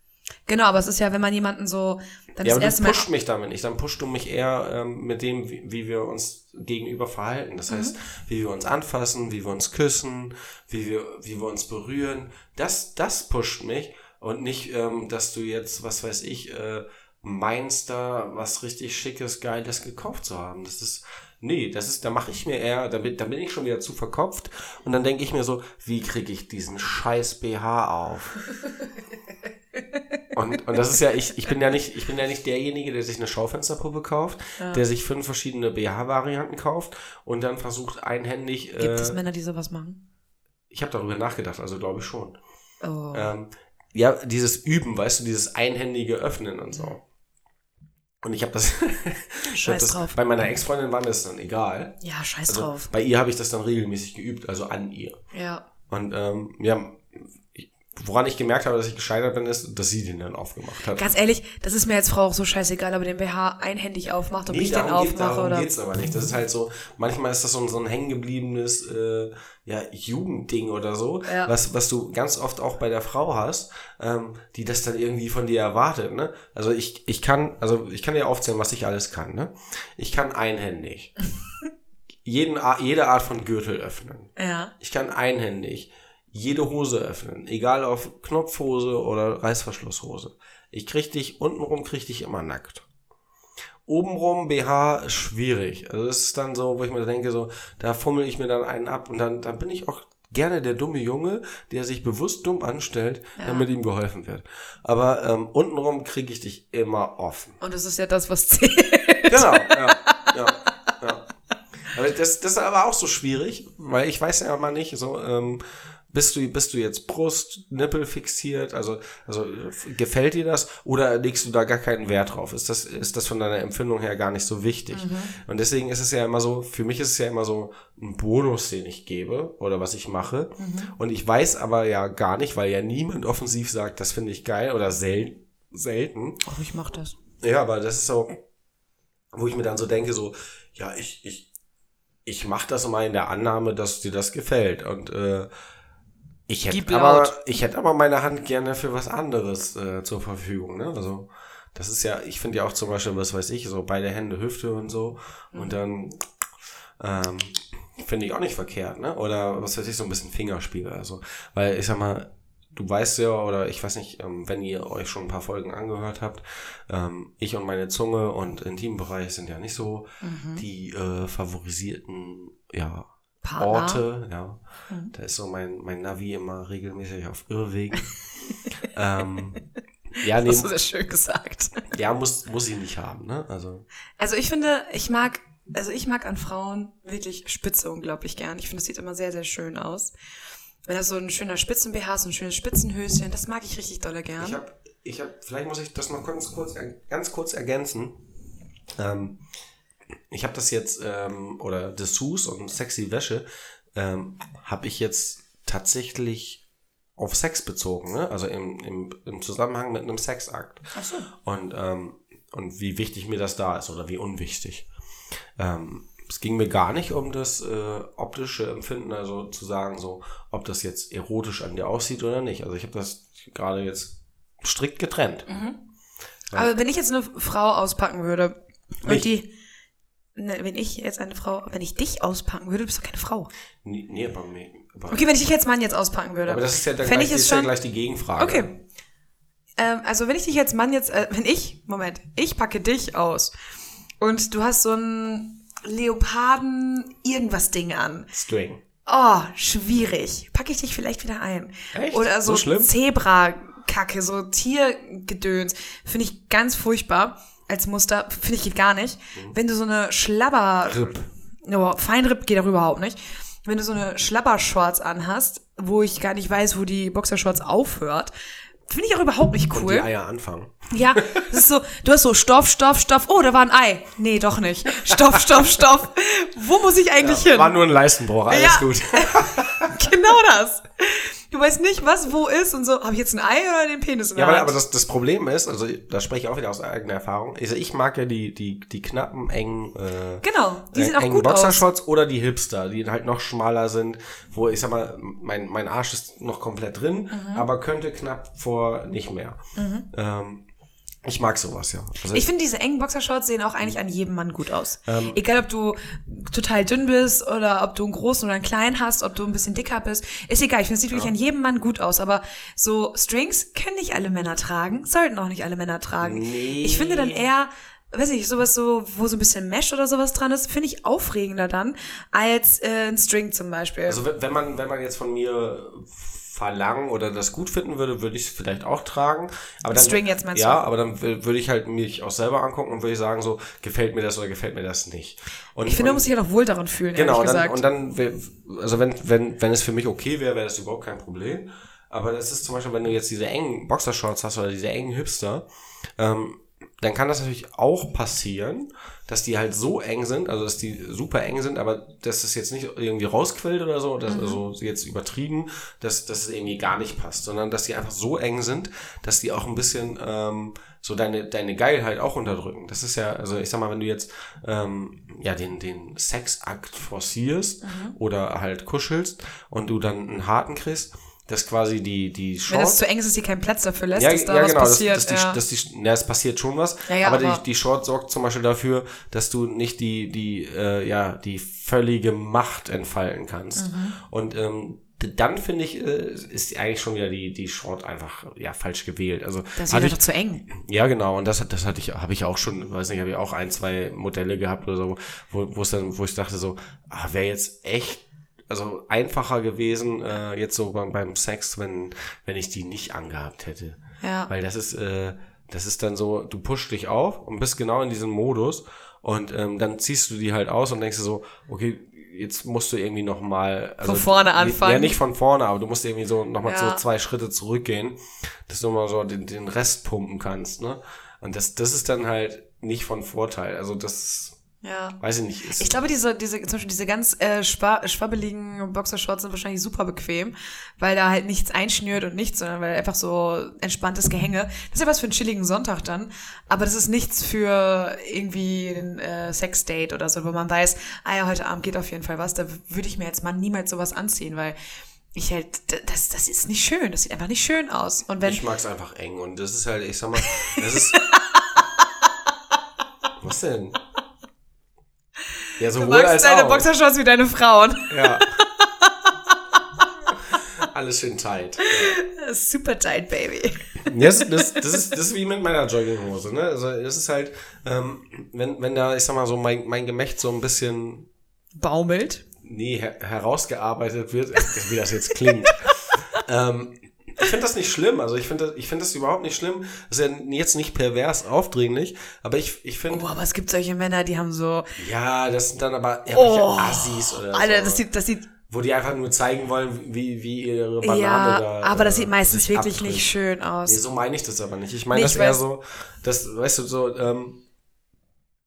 Genau, aber es ist ja, wenn man jemanden so dann Ja, das aber erste du pusht mich damit nicht. Dann pusht du mich eher ähm, mit dem, wie, wie wir uns gegenüber verhalten. Das heißt, wie wir uns anfassen, wie wir uns küssen, wie wir, wie wir uns berühren. Das, das pusht mich und nicht, ähm, dass du jetzt, was weiß ich, äh, meinst da was richtig Schickes, Geiles gekauft zu haben. Das ist, nee, das ist, da mache ich mir eher, da bin, da bin ich schon wieder zu verkopft und dann denke ich mir so, wie kriege ich diesen scheiß BH auf? Und, und das ist ja, ich, ich bin ja nicht, ich bin ja nicht derjenige, der sich eine Schaufensterpuppe kauft, der sich fünf verschiedene BH-Varianten kauft und dann versucht einhändig. gibt es Äh, Männer, die sowas machen. ich habe darüber nachgedacht, also glaube ich schon. Oh. Ähm, ja, dieses Üben, weißt du, dieses einhändige Öffnen und so. Und ich habe das, ich hab Scheiß das drauf. bei meiner Ex-Freundin war mir das dann egal. Ja, scheiß Also drauf. bei ihr habe ich das dann regelmäßig geübt, also an ihr. Ja. Und ähm, ja, woran ich gemerkt habe, dass ich gescheitert bin, ist, dass sie den dann aufgemacht hat. Ganz ehrlich, das ist mir als Frau auch so scheißegal, ob den BH einhändig aufmacht, ob Nee, ich den darum, geht, aufmache darum oder. geht's aber nicht. Das ist halt so, manchmal ist das so ein, so ein hängengebliebenes äh, ja, Jugendding oder so, Ja. was, was du ganz oft auch bei der Frau hast, ähm, die das dann irgendwie von dir erwartet. Ne? Also ich, ich kann, also ich kann dir aufzählen, was ich alles kann. Ne? Ich kann einhändig jeden, jede Art von Gürtel öffnen. Ja. Ich kann einhändig jede Hose öffnen, egal auf Knopfhose oder Reißverschlusshose. Ich krieg dich, untenrum krieg dich immer nackt. Obenrum BH schwierig. Also das ist dann so, wo ich mir denke, so, da fummel ich mir dann einen ab und dann, dann bin ich auch gerne der dumme Junge, der sich bewusst dumm anstellt, damit ihm geholfen wird. Aber ähm, untenrum krieg ich dich immer offen. Und das ist ja das, was zählt. Genau, ja, ja, ja. Aber das, das ist aber auch so schwierig, weil ich weiß ja immer nicht, so, ähm, bist du, bist du jetzt Brust, Nippel fixiert, also, also gefällt dir das oder legst du da gar keinen Wert drauf? Ist das, ist das von deiner Empfindung her gar nicht so wichtig? Und deswegen ist es ja immer so, für mich ist es ja immer so ein Bonus, den ich gebe oder was ich mache. Und ich weiß aber ja gar nicht, weil ja niemand offensiv sagt, das finde ich geil oder sel selten. Oh, ich mach das. Ja, aber das ist so, wo ich mir dann so denke, so, ja, ich, ich, ich mache das mal in der Annahme, dass dir das gefällt. Und äh, ich hätte aber, ich hätte aber meine Hand gerne für was anderes äh, zur Verfügung. Ne? Also das ist ja, ich finde ja auch zum Beispiel, was weiß ich, so beide Hände, Hüfte und so. Und dann ähm, finde ich auch nicht verkehrt, ne? Oder was weiß ich, so ein bisschen Fingerspiel oder so. Weil ich sag mal, du weißt ja, oder ich weiß nicht, ähm, wenn ihr euch schon ein paar Folgen angehört habt, ähm, ich und meine Zunge und Intimbereich sind ja nicht so die äh, favorisierten, ja, Partner. Orte, ja. Da ist so mein, mein Navi immer regelmäßig auf Irrwegen. ähm, ja, nee, Das ist sehr schön gesagt. ja, muss, muss ich nicht haben, ne? Also, Also ich finde, ich mag, also ich mag an Frauen wirklich Spitze unglaublich gern. Ich finde, das sieht immer sehr, sehr schön aus. Wenn das so ein schöner Spitzen-BH, so ein schönes Spitzenhöschen, das mag ich richtig dolle gern. Ich habe, ich hab, vielleicht muss ich das noch ganz kurz, ganz kurz ergänzen. Ähm, ich habe das jetzt, ähm, oder Dessous und sexy Wäsche, ähm, habe ich jetzt tatsächlich auf Sex bezogen, ne? Also im, im, im Zusammenhang mit einem Sexakt. Ach so. Und, ähm, und wie wichtig mir das da ist oder wie unwichtig. Ähm, es ging mir gar nicht um das äh, optische Empfinden, also zu sagen, so, ob das jetzt erotisch an dir aussieht oder nicht. Also ich habe das gerade jetzt strikt getrennt. Aber wenn ich jetzt eine Frau auspacken würde und Mich? die, ne, wenn ich jetzt eine Frau, wenn ich dich auspacken würde, du bist doch keine Frau. Nee, nee aber, aber, Okay, wenn ich dich jetzt Mann jetzt auspacken würde. aber das ist ja dann gleich, ist ja schon. gleich die Gegenfrage. Okay. Ähm, also wenn ich dich jetzt Mann jetzt, äh, wenn ich, Moment, ich packe dich aus und du hast so ein Leoparden irgendwas Ding an. String. Oh, schwierig. Packe ich dich vielleicht wieder ein. Echt? Oder so, So? Zebra-Kacke, so Tiergedöns. Finde ich ganz furchtbar als Muster. Finde ich geht gar nicht. Wenn du so eine Schlabber... Ripp. Oh, Feinripp geht auch überhaupt nicht. Wenn du so eine Schlabbershorts anhast, wo ich gar nicht weiß, wo die Boxershorts aufhört, finde ich auch überhaupt nicht Und cool. die Eier anfangen. Ja, das ist so, du hast so Stoff, Stoff, Stoff. Oh, da war ein Ei. Nee, doch nicht. Stoff, Stoff, Stoff. Wo muss ich eigentlich hin? War nur ein Leistenbruch, alles Ja. gut. Genau das. Du weißt nicht, was wo ist und so. Habe ich jetzt ein Ei oder den Penis in Ja, der aber, Hand? aber das, das Problem ist, also da spreche ich auch wieder aus eigener Erfahrung, also ich mag ja die, die, die knappen, engen, äh, genau, die äh, sehen auch engen gut aus. Boxershorts oder die Hipster, die halt noch schmaler sind, wo ich sag mal, mein, mein Arsch ist noch komplett drin, Mhm. aber könnte knapp vor nicht mehr. Ähm, ich mag sowas, ja. Also Ich finde, diese engen Boxershorts sehen auch eigentlich an jedem Mann gut aus. Ähm. Egal, ob du total dünn bist oder ob du einen großen oder einen kleinen hast, ob du ein bisschen dicker bist. Ist egal, ich finde, es sieht wirklich an jedem Mann gut aus. Aber so Strings können nicht alle Männer tragen, sollten auch nicht alle Männer tragen. Nee. Ich finde dann eher, weiß ich, sowas so, wo so ein bisschen Mesh oder sowas dran ist, finde ich aufregender dann als äh, ein String zum Beispiel. Also wenn man, wenn man jetzt von mir verlangen oder das gut finden würde, würde ich es vielleicht auch tragen. Aber dann, String jetzt meinst ja, du? aber dann wür- würde ich halt mich auch selber angucken und würde ich sagen so, gefällt mir das oder gefällt mir das nicht. Und, ich finde, man muss sich ja doch wohl daran fühlen, genau, und dann, gesagt. und dann, also wenn, wenn, wenn es für mich okay wäre, wäre das überhaupt kein Problem. Aber das ist zum Beispiel, wenn du jetzt diese engen Boxershorts hast oder diese engen Hipster, ähm, dann kann das natürlich auch passieren, dass die halt so eng sind, also dass die super eng sind, aber dass es jetzt nicht irgendwie rausquillt oder so, dass, also jetzt übertrieben, dass, dass es irgendwie gar nicht passt, sondern dass die einfach so eng sind, dass die auch ein bisschen ähm, so deine, deine Geilheit auch unterdrücken. Das ist ja, also ich sag mal, wenn du jetzt ähm, ja den, den Sexakt forcierst oder halt kuschelst und du dann einen harten kriegst, dass quasi die, die Wenn das Short zu eng ist, dass sie keinen Platz dafür lässt, ja, dass da ja, was genau, passiert. dass, dass, ja. die, dass die, ja, es passiert schon was, Ja, ja, aber, aber- die, die Short sorgt zum Beispiel dafür, dass du nicht die, die, äh, ja, die völlige Macht entfalten kannst. Mhm. Und ähm, dann finde ich, äh, ist eigentlich schon wieder die, die Short einfach ja falsch gewählt. Also das ist doch zu eng. ja, genau. Und das, hat- das hatte ich, habe ich auch schon, weiß nicht, habe ich auch ein, zwei Modelle gehabt oder so, wo, wo es dann, wo ich dachte so, ah, wäre jetzt echt, also einfacher gewesen, äh, jetzt so beim, beim Sex, wenn, wenn ich die nicht angehabt hätte. Ja. Weil das ist, äh, das ist dann so, du pushst dich auf und bist genau in diesem Modus und ähm, dann ziehst du die halt aus und denkst dir so, okay, jetzt musst du irgendwie noch mal also, Von vorne Ja, anfangen. nicht von vorne, aber du musst irgendwie so noch mal Ja. so zwei Schritte zurückgehen, dass du mal so den, den Rest pumpen kannst, ne? Und das, das ist dann halt nicht von Vorteil. Also das, Ja. weiß ich nicht, ist, Ich glaube, diese, diese, zum Beispiel diese ganz äh, schwa schwabbeligen Boxershorts sind wahrscheinlich super bequem, weil da halt nichts einschnürt und nichts, sondern weil einfach so entspanntes Gehänge. Das ist ja was für einen chilligen Sonntag dann, aber das ist nichts für irgendwie ein äh, Sexdate oder so, wo man weiß, ah ja, heute Abend geht auf jeden Fall was. Da würde ich mir als Mann niemals sowas anziehen, weil ich halt, das, das ist nicht schön, das sieht einfach nicht schön aus. Und wenn, ich mag's einfach eng und das ist halt, ich sag mal, das ist. was denn? Ja, du sowohl magst als deine auch. Boxershorts wie deine Frauen. Ja. Alles schön tight. Super tight, baby. Das, das, das, ist, das ist wie mit meiner Jogginghose, ne? Also das ist halt, ähm, wenn, wenn da, ich sag mal so, mein, mein Gemächt so ein bisschen Baumelt. nee, her herausgearbeitet wird, wie das jetzt klingt. ähm, ich finde das nicht schlimm, also ich finde das, ich finde das überhaupt nicht schlimm. Das ist ja jetzt nicht pervers aufdringlich, aber ich, ich finde, Oh, aber es gibt solche Männer, die haben so, ja, das sind dann aber eher oh, Assis oder Alter, so. das sieht, das sieht, wo die einfach nur zeigen wollen, wie, wie ihre Banane ja, da. aber das äh, sieht meistens sich wirklich abträgt. nicht schön aus. Nee, so meine ich das aber nicht. Ich meine Nee, das weiß. so, das, weißt du, so, ähm,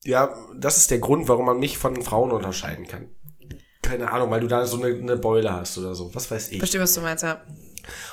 ja, das ist der Grund, warum man mich von Frauen unterscheiden kann. Keine Ahnung, weil du da so eine, eine Beule hast oder so. Was weiß ich. Verstehe, was du meinst, ja.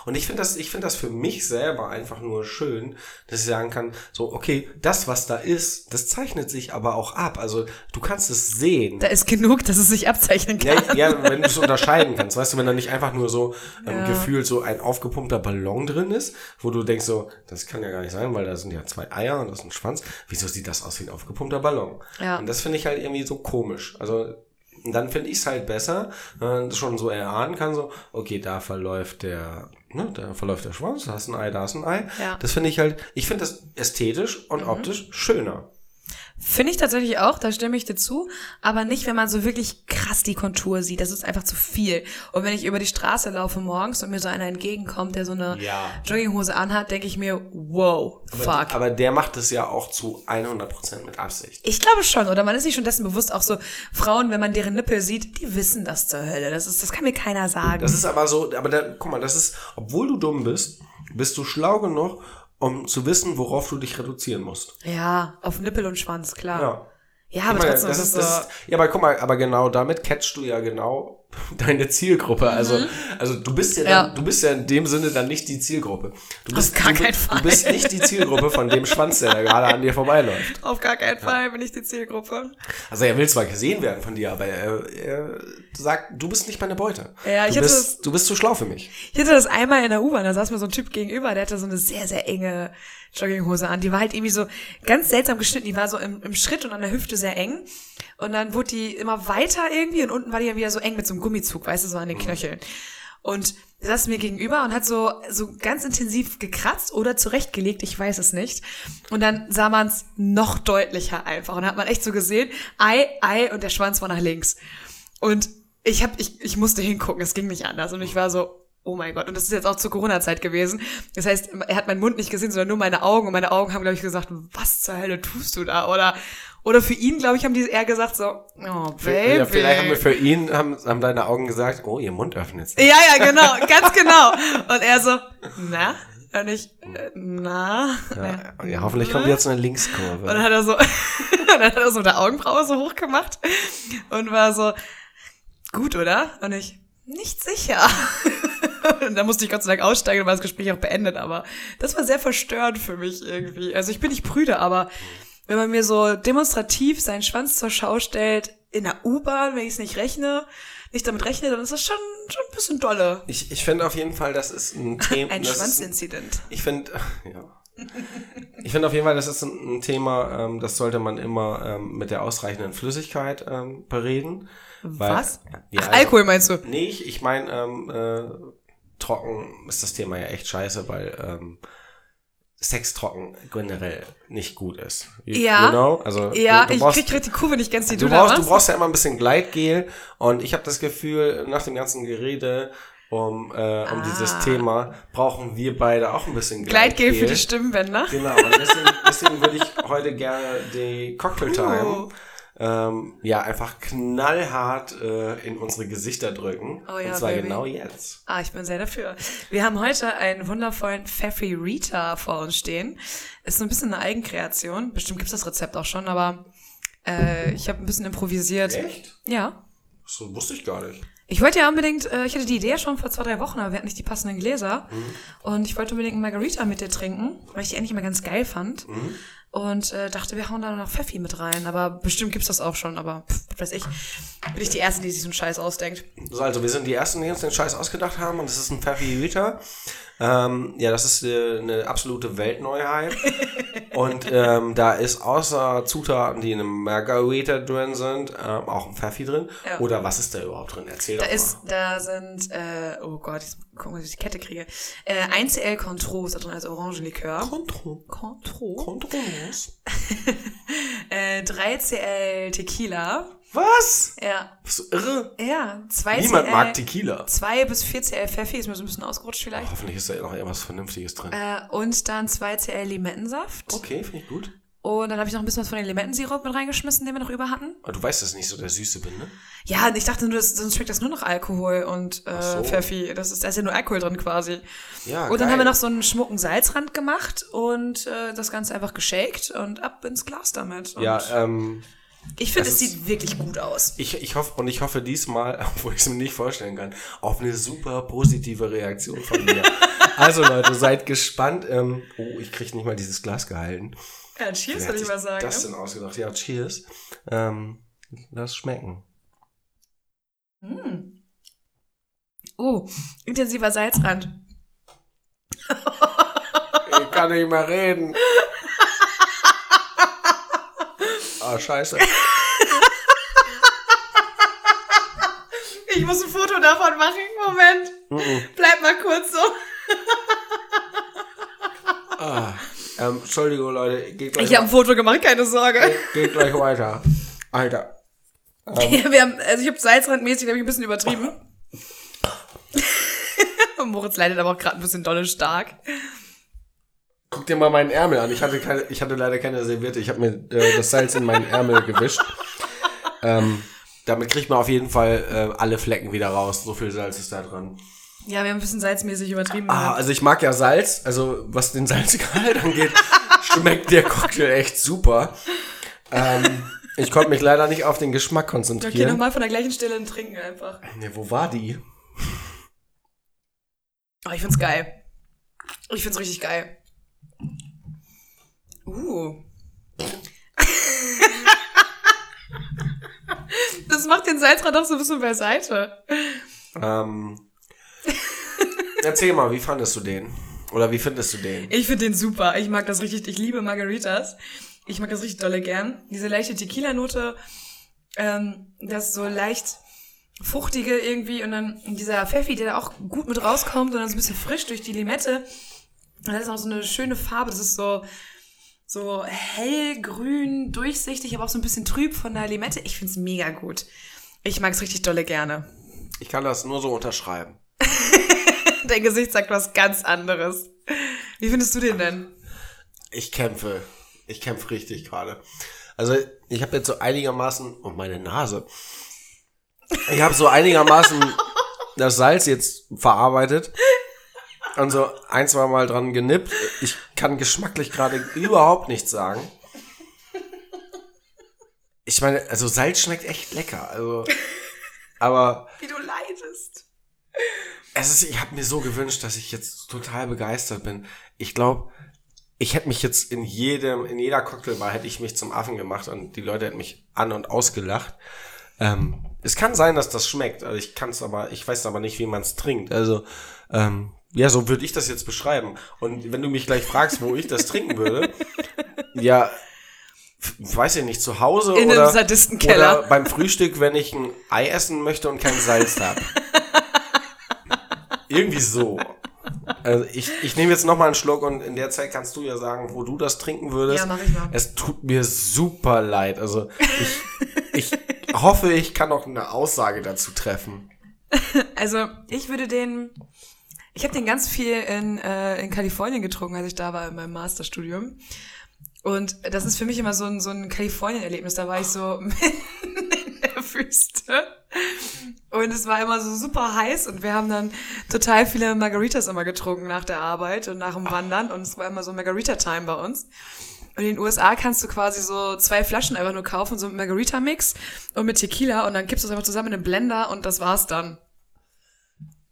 Und ich finde das, ich finde das für mich selber einfach nur schön, dass ich sagen kann, so, okay, das, was da ist, das zeichnet sich aber auch ab. Also, du kannst es sehen. Da ist genug, dass es sich abzeichnen kann. Ja, ja, wenn du es unterscheiden kannst, weißt du, wenn da nicht einfach nur so ähm, Ja. gefühlt so ein aufgepumpter Ballon drin ist, wo du denkst so, das kann ja gar nicht sein, weil da sind ja zwei Eier und das ist ein Schwanz. Wieso sieht das aus wie ein aufgepumpter Ballon? Ja. Und das finde ich halt irgendwie so komisch. Also dann finde ich es halt besser, wenn man schon so erahnen kann, so, okay, da verläuft der, ne, da verläuft der Schwanz, da ist ein Ei, da ist ein Ei. Ja. Das finde ich halt, ich finde das ästhetisch und optisch schöner. Finde ich tatsächlich auch, da stimme ich dir zu, aber nicht, wenn man so wirklich krass die Kontur sieht. Das ist einfach zu viel. Und wenn ich über die Straße laufe morgens und mir so einer entgegenkommt, der so eine Ja. Jogginghose anhat, denke ich mir, wow, fuck. Aber der macht es ja auch zu 100% mit Absicht. Ich glaube schon, oder man ist sich schon dessen bewusst, auch so Frauen, wenn man deren Nippel sieht, die wissen das zur Hölle. Das ist, das kann mir keiner sagen. Das ist aber so, aber da, guck mal, das ist, obwohl du dumm bist, bist du schlau genug, um zu wissen, worauf du dich reduzieren musst. ja, auf Nippel und Schwanz, klar. Ja. Ja, aber meine, trotzdem das ist so. das ist, ja, aber guck mal, aber genau damit catchst du ja genau deine Zielgruppe. Also, also du bist ja, dann, Ja. du bist ja in dem Sinne dann nicht die Zielgruppe. Du bist, gar du, keinen Fall. Du bist nicht die Zielgruppe von dem Schwanz, der da gerade an dir vorbeiläuft. Auf gar keinen Fall bin ich die Zielgruppe. Also er will zwar gesehen werden von dir, aber er, er sagt, du bist nicht meine Beute. Ja, ich du, bist, du bist zu schlau für mich. Ich hatte das einmal in der U-Bahn, da saß mir so ein Typ gegenüber, der hatte so eine sehr, sehr enge Jogginghose an. Die war halt irgendwie so ganz seltsam geschnitten. Die war so im, im Schritt und an der Hüfte sehr eng. Und dann wurde die immer weiter irgendwie und unten war die ja wieder so eng mit so einem Gummizug, weißt du, so an den Knöcheln. Und er saß mir gegenüber und hat so, so ganz intensiv gekratzt oder zurechtgelegt, ich weiß es nicht. Und dann sah man es noch deutlicher einfach. Und dann hat man echt so gesehen, Ei, Ei und der Schwanz war nach links. Und ich hab, ich, ich musste hingucken, es ging nicht anders. Und ich war so, oh mein Gott. Und das ist jetzt auch zur Corona-Zeit gewesen. Das heißt, er hat meinen Mund nicht gesehen, sondern nur meine Augen. Und meine Augen haben, glaube ich, gesagt, was zur Hölle tust du da? Oder, oder für ihn, glaube ich, haben die eher gesagt so, oh, Baby. Ja, vielleicht haben wir für ihn, haben, haben deine Augen gesagt, oh, ihr Mund öffnet sich. ja, ja, genau, ganz genau. Und er so, na? Und ich, äh, na. Ja, ja, hoffentlich kommt jetzt eine Linkskurve. Und dann hat er so, dann hat er so der Augenbraue so hoch gemacht und war so, gut, oder? Und ich, nicht sicher. und dann musste ich Gott sei Dank aussteigen und war das Gespräch auch beendet, aber das war sehr verstörend für mich irgendwie. Also ich bin nicht prüde, aber wenn man mir so demonstrativ seinen Schwanz zur Schau stellt, in der U-Bahn, wenn ich es nicht rechne, nicht damit rechne, dann ist das schon, schon ein bisschen dolle. Ich, ich finde auf jeden Fall, das ist ein Thema. Ein Schwanzinzident. Ich finde, ja. Ich finde auf jeden Fall, das ist ein, ein Thema, ähm, das sollte man immer ähm, mit der ausreichenden Flüssigkeit ähm, bereden. Weil, Was? Ja, Ach, also- Alkohol meinst du? Nee, ich, ich meine, ähm, äh, trocken ist das Thema ja echt scheiße, weil ähm, Sex trocken generell nicht gut ist. You, Ja. You know? Also, Ja, du, du ich brauchst, krieg richtig die Kurve nicht ganz, die du, du, brauchst, du brauchst ja immer ein bisschen Gleitgel und ich habe das Gefühl, nach dem ganzen Gerede um, äh, um dieses Thema brauchen wir beide auch ein bisschen Gleitgel. Ah. Gleitgel für die Stimmbänder. Genau, und deswegen, deswegen würde ich heute gerne die Cocktail Time Uh. Ähm, ja einfach knallhart äh, in unsere Gesichter drücken. Oh ja, und zwar Baby. genau jetzt. Ah, ich bin sehr dafür. Wir haben heute einen wundervollen Pfeffi Rita vor uns stehen. Ist so ein bisschen eine Eigenkreation. Bestimmt gibt's das Rezept auch schon, aber äh, ich habe ein bisschen improvisiert. Echt? Ja. So wusste ich gar nicht. Ich wollte ja unbedingt, äh, ich hatte die Idee schon vor zwei, drei Wochen, aber wir hatten nicht die passenden Gläser. Mhm. Und ich wollte unbedingt einen Margarita mit dir trinken, weil ich die eigentlich immer ganz geil fand. Mhm. Und äh, dachte, wir hauen da noch Pfeffi mit rein. Aber bestimmt gibt's das auch schon, aber pff, weiß ich. Bin ich die Erste, die sich so einen Scheiß ausdenkt. So, also wir sind die Ersten, die uns den Scheiß ausgedacht haben und das ist ein Pfeffi Rita. Ähm, ja, das ist äh, eine absolute Weltneuheit. und ähm, da ist außer Zutaten, die in einem Margarita drin sind, ähm, auch ein Pfeffi drin. Ja. Oder was ist da überhaupt drin? Erzähl Da doch ist, mal. da sind, äh, oh Gott, jetzt gucken, was ich die Kette kriege. Äh, 1CL Contro ist da drin, also Orangenlikör. Contro. Contro. Controlos. Äh, 3CL Tequila. Was? Ja. Bist du irre? Ja, 2CL. Niemand mag Tequila. 2 bis 4CL Pfeffi, ist mir so ein bisschen ausgerutscht vielleicht. Hoffentlich ist da noch irgendwas Vernünftiges drin. Äh, und dann 2CL Limettensaft. Okay, finde ich gut. Und dann habe ich noch ein bisschen was von den Limettensirup mit reingeschmissen, den wir noch über hatten. Aber du weißt, dass ich nicht so der Süße bin, ne? Ja, und ich dachte nur, das, sonst schmeckt das nur noch Alkohol und äh, so. Pfeffi. Das ist, da ist ja nur Alkohol drin quasi. Ja, Und dann geil. haben wir noch so einen schmucken Salzrand gemacht und äh, das Ganze einfach geshakt und ab ins Glas damit. Und Ja, ähm, ich finde, es ist- sieht wirklich gut aus. ich, ich hoffe, und ich hoffe diesmal, obwohl ich es mir nicht vorstellen kann, auf eine super positive Reaktion von mir. also Leute, seid gespannt. Ähm, oh, ich krieg nicht mal dieses Glas gehalten. Ja, cheers, würde ich mal sagen. das ne? denn ausgedacht? Ja, cheers. Ähm, lass schmecken. Oh, intensiver Salzrand. Ich kann nicht mehr reden. Ah, scheiße. Ich muss ein Foto davon machen. Moment. Bleib mal kurz so. Ah, ähm, Entschuldigung, Leute, geht gleich, Ich habe ein Foto gemacht, keine Sorge. geht gleich weiter. Alter. Ja, wir haben, also ich habe Salzrandmäßig, habe ich ein bisschen übertrieben. Moritz leidet aber auch gerade ein bisschen dolle stark. Guck dir mal meinen Ärmel an. Ich hatte, keine, ich hatte leider keine Serviette. Ich habe mir äh, das Salz in meinen Ärmel gewischt. Ähm, damit kriegt man auf jeden Fall äh, alle Flecken wieder raus. So viel Salz ist da dran. Ja, wir haben ein bisschen salzmäßig übertrieben. Ah, also ich mag ja Salz. Also was den Salzgehalt angeht, schmeckt der Cocktail echt super. Ähm, ich konnte mich leider nicht auf den Geschmack okay, konzentrieren. nochmal von der gleichen Stelle ein Trinken einfach. nee, wo war die? Oh, ich find's geil. Ich find's richtig geil. Uh. das macht den Salzrand auch so ein bisschen beiseite. Ähm, erzähl mal, wie fandest du den? Oder wie findest du den? Ich finde den super. Ich mag das richtig. Ich liebe Margaritas. Ich mag das richtig dolle gern. Diese leichte Tequila-Note, ähm, das so leicht fruchtige irgendwie und dann dieser Pfeffi, der da auch gut mit rauskommt und dann so ein bisschen frisch durch die Limette. Und das ist auch so eine schöne Farbe. Das ist so, so hellgrün, durchsichtig, aber auch so ein bisschen trüb von der Limette. Ich find's mega gut. Ich mag's richtig dolle gerne. Ich kann das nur so unterschreiben. Dein Gesicht sagt was ganz anderes. Wie findest du den denn? Ich kämpfe. Ich kämpfe richtig gerade. Also ich habe jetzt so einigermaßen, oh meine Nase. Ich habe so einigermaßen das Salz jetzt verarbeitet. Und so ein, zwei Mal dran genippt. Ich kann geschmacklich gerade überhaupt nichts sagen. Ich meine, also Salz schmeckt echt lecker. Also, aber. Wie du leidest. Es ist, ich habe mir so gewünscht, dass ich jetzt total begeistert bin. Ich glaube, ich hätte mich jetzt in jedem, in jeder Cocktailbar hätte ich mich zum Affen gemacht und die Leute hätten mich an und ausgelacht. Ähm, es kann sein, dass das schmeckt, also ich kann es aber, ich weiß aber nicht, wie man es trinkt. Also, ähm, ja, so würde ich das jetzt beschreiben. Und wenn du mich gleich fragst, wo ich das trinken würde, ja, weiß ich nicht, zu Hause In oder, oder beim Frühstück, wenn ich ein Ei essen möchte und kein Salz habe. Irgendwie so. Also ich, ich nehme jetzt noch mal einen Schluck und in der Zeit kannst du ja sagen, wo du das trinken würdest. Ja, mach ich mal. Es tut mir super leid. Also ich, ich hoffe, ich kann noch eine Aussage dazu treffen. Also, ich würde den. Ich habe den ganz viel in, äh, in Kalifornien getrunken, als ich da war in meinem Masterstudium. Und das ist für mich immer so ein, so ein Kalifornien-Erlebnis. Da war ich so in der Wüste. Und es war immer so super heiß und wir haben dann total viele Margaritas immer getrunken nach der Arbeit und nach dem Wandern. Und es war immer so Margarita-Time bei uns. Und in den USA kannst du quasi so zwei Flaschen einfach nur kaufen, so mit Margarita-Mix und mit Tequila und dann kippst du es einfach zusammen in den Blender und das war's dann.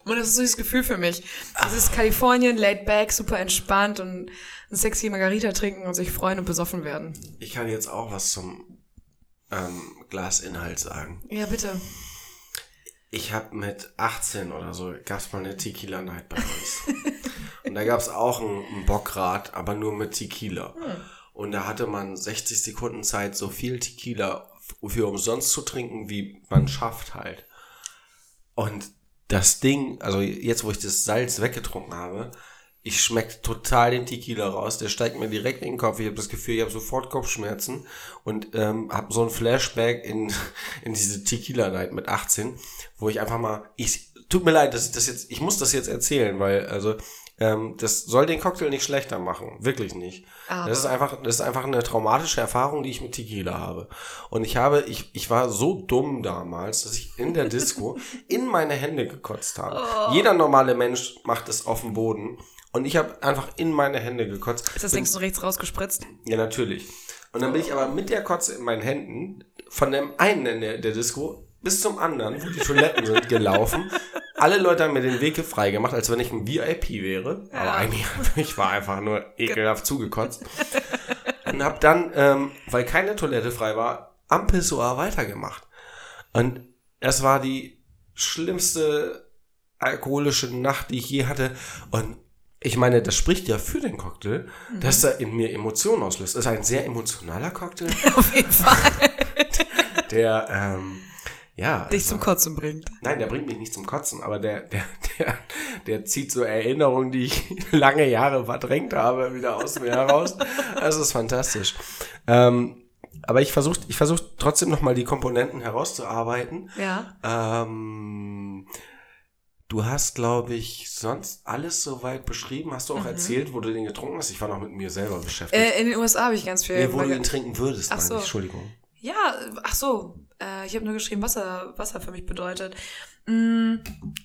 Und das ist so dieses Gefühl für mich. Dieses Kalifornien, laid back, super entspannt und ein sexy Margarita trinken und sich freuen und besoffen werden. Ich kann jetzt auch was zum ähm, Glasinhalt sagen. Ja, bitte. Ich habe mit 18 oder so, gab's mal eine Tequila Night bei uns. und da gab's auch ein, ein Bockrad, aber nur mit Tequila. Und da hatte man 60 Sekunden Zeit, so viel Tequila für umsonst zu trinken, wie man schafft halt. Und das Ding, also jetzt, wo ich das Salz weggetrunken habe, ich schmecke total den Tequila raus. Der steigt mir direkt in den Kopf. Ich habe das Gefühl, ich habe sofort Kopfschmerzen und ähm, habe so ein Flashback in, in diese Tequila Night mit 18, wo ich einfach mal, ich tut mir leid, dass ich das jetzt, ich muss das jetzt erzählen, weil also ähm, das soll den Cocktail nicht schlechter machen, wirklich nicht. Aber- Das ist einfach, das ist einfach eine traumatische Erfahrung, die ich mit Tequila habe. Und ich habe, ich, ich war so dumm damals, dass ich in der Disco in meine Hände gekotzt habe. Jeder normale Mensch macht es auf dem Boden. Und ich habe einfach in meine Hände gekotzt. Ist das links und rechts rausgespritzt? ja, natürlich. Und dann bin ich aber mit der Kotze in meinen Händen von dem einen in der, der Disco bis zum anderen, wo die Toiletten sind, gelaufen. Alle Leute haben mir den Weg frei gemacht, als wenn ich ein VIP wäre. Aber eigentlich, ich war einfach nur ekelhaft zugekotzt. Und hab dann, ähm, weil keine Toilette frei war, am Pissoir weitergemacht. Und es war die schlimmste alkoholische Nacht, die ich je hatte. Und ich meine, das spricht ja für den Cocktail, dass er in mir Emotionen auslöst. Es ist ein sehr emotionaler Cocktail, Auf jeden Fall. der, ähm, ja. Dich also- zum Kotzen bringt. Nein, der bringt mich nicht zum Kotzen, aber der, der, der, der zieht so Erinnerungen, die ich lange Jahre verdrängt habe, wieder aus mir heraus. Das ist fantastisch. Ähm, aber ich versuche ich versuch trotzdem nochmal die Komponenten herauszuarbeiten. Ja. Ähm, du hast, glaube ich, sonst alles soweit beschrieben. Hast du auch erzählt, wo du den getrunken hast? Ich war noch mit mir selber beschäftigt. Mhm. Äh, in den USA habe ich ganz viel. nee, wo du den trinken würdest, Ach so. Entschuldigung. Ja, ach so. Äh, ich habe nur geschrieben, was er, was er für mich bedeutet. Mm,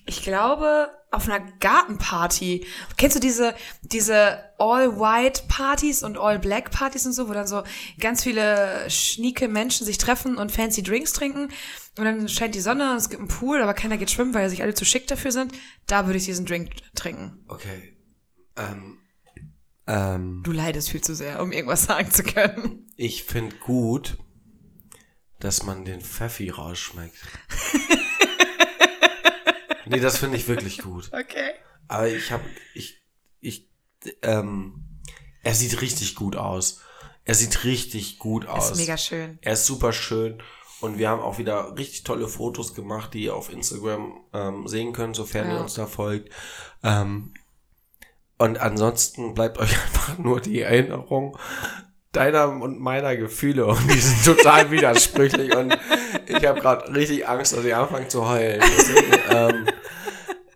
ich glaube, auf einer Gartenparty. Kennst du diese, diese All-White-Partys und All-Black-Partys und so, wo dann so ganz viele schnieke Menschen sich treffen und fancy Drinks trinken? Und dann scheint die Sonne und es gibt einen Pool, aber keiner geht schwimmen, weil sich alle zu schick dafür sind. Da würde ich diesen Drink trinken. Okay. Ähm, ähm, Du leidest viel zu sehr, um irgendwas sagen zu können. Ich finde gut, dass man den Pfeffi rausschmeckt. nee, das finde ich wirklich gut. Okay. Aber ich habe, ich, ich, ähm, er sieht richtig gut aus. Er sieht richtig gut aus. Ist mega schön. Er ist super schön. Und wir haben auch wieder richtig tolle Fotos gemacht, die ihr auf Instagram ähm, sehen könnt, sofern ihr Ja. uns da folgt. Ähm, und ansonsten bleibt euch einfach nur die Erinnerung deiner und meiner Gefühle und die sind total widersprüchlich und ich habe gerade richtig Angst, dass ich anfange zu heulen. Deswegen, ähm,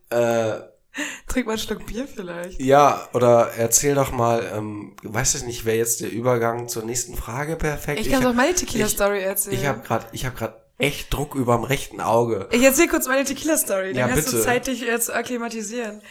äh, Trink mal einen Schluck Bier vielleicht. ja, oder erzähl doch mal, ähm, weiß ich nicht, wäre jetzt der Übergang zur nächsten Frage perfekt? Ich kann doch meine Tequila-Story erzählen. Ich habe gerade, ich habe gerade echt Druck überm rechten Auge. Ich erzähl kurz meine Tequila-Story. Dann Ja, hast du bitte. Zeit, dich jetzt zu akklimatisieren.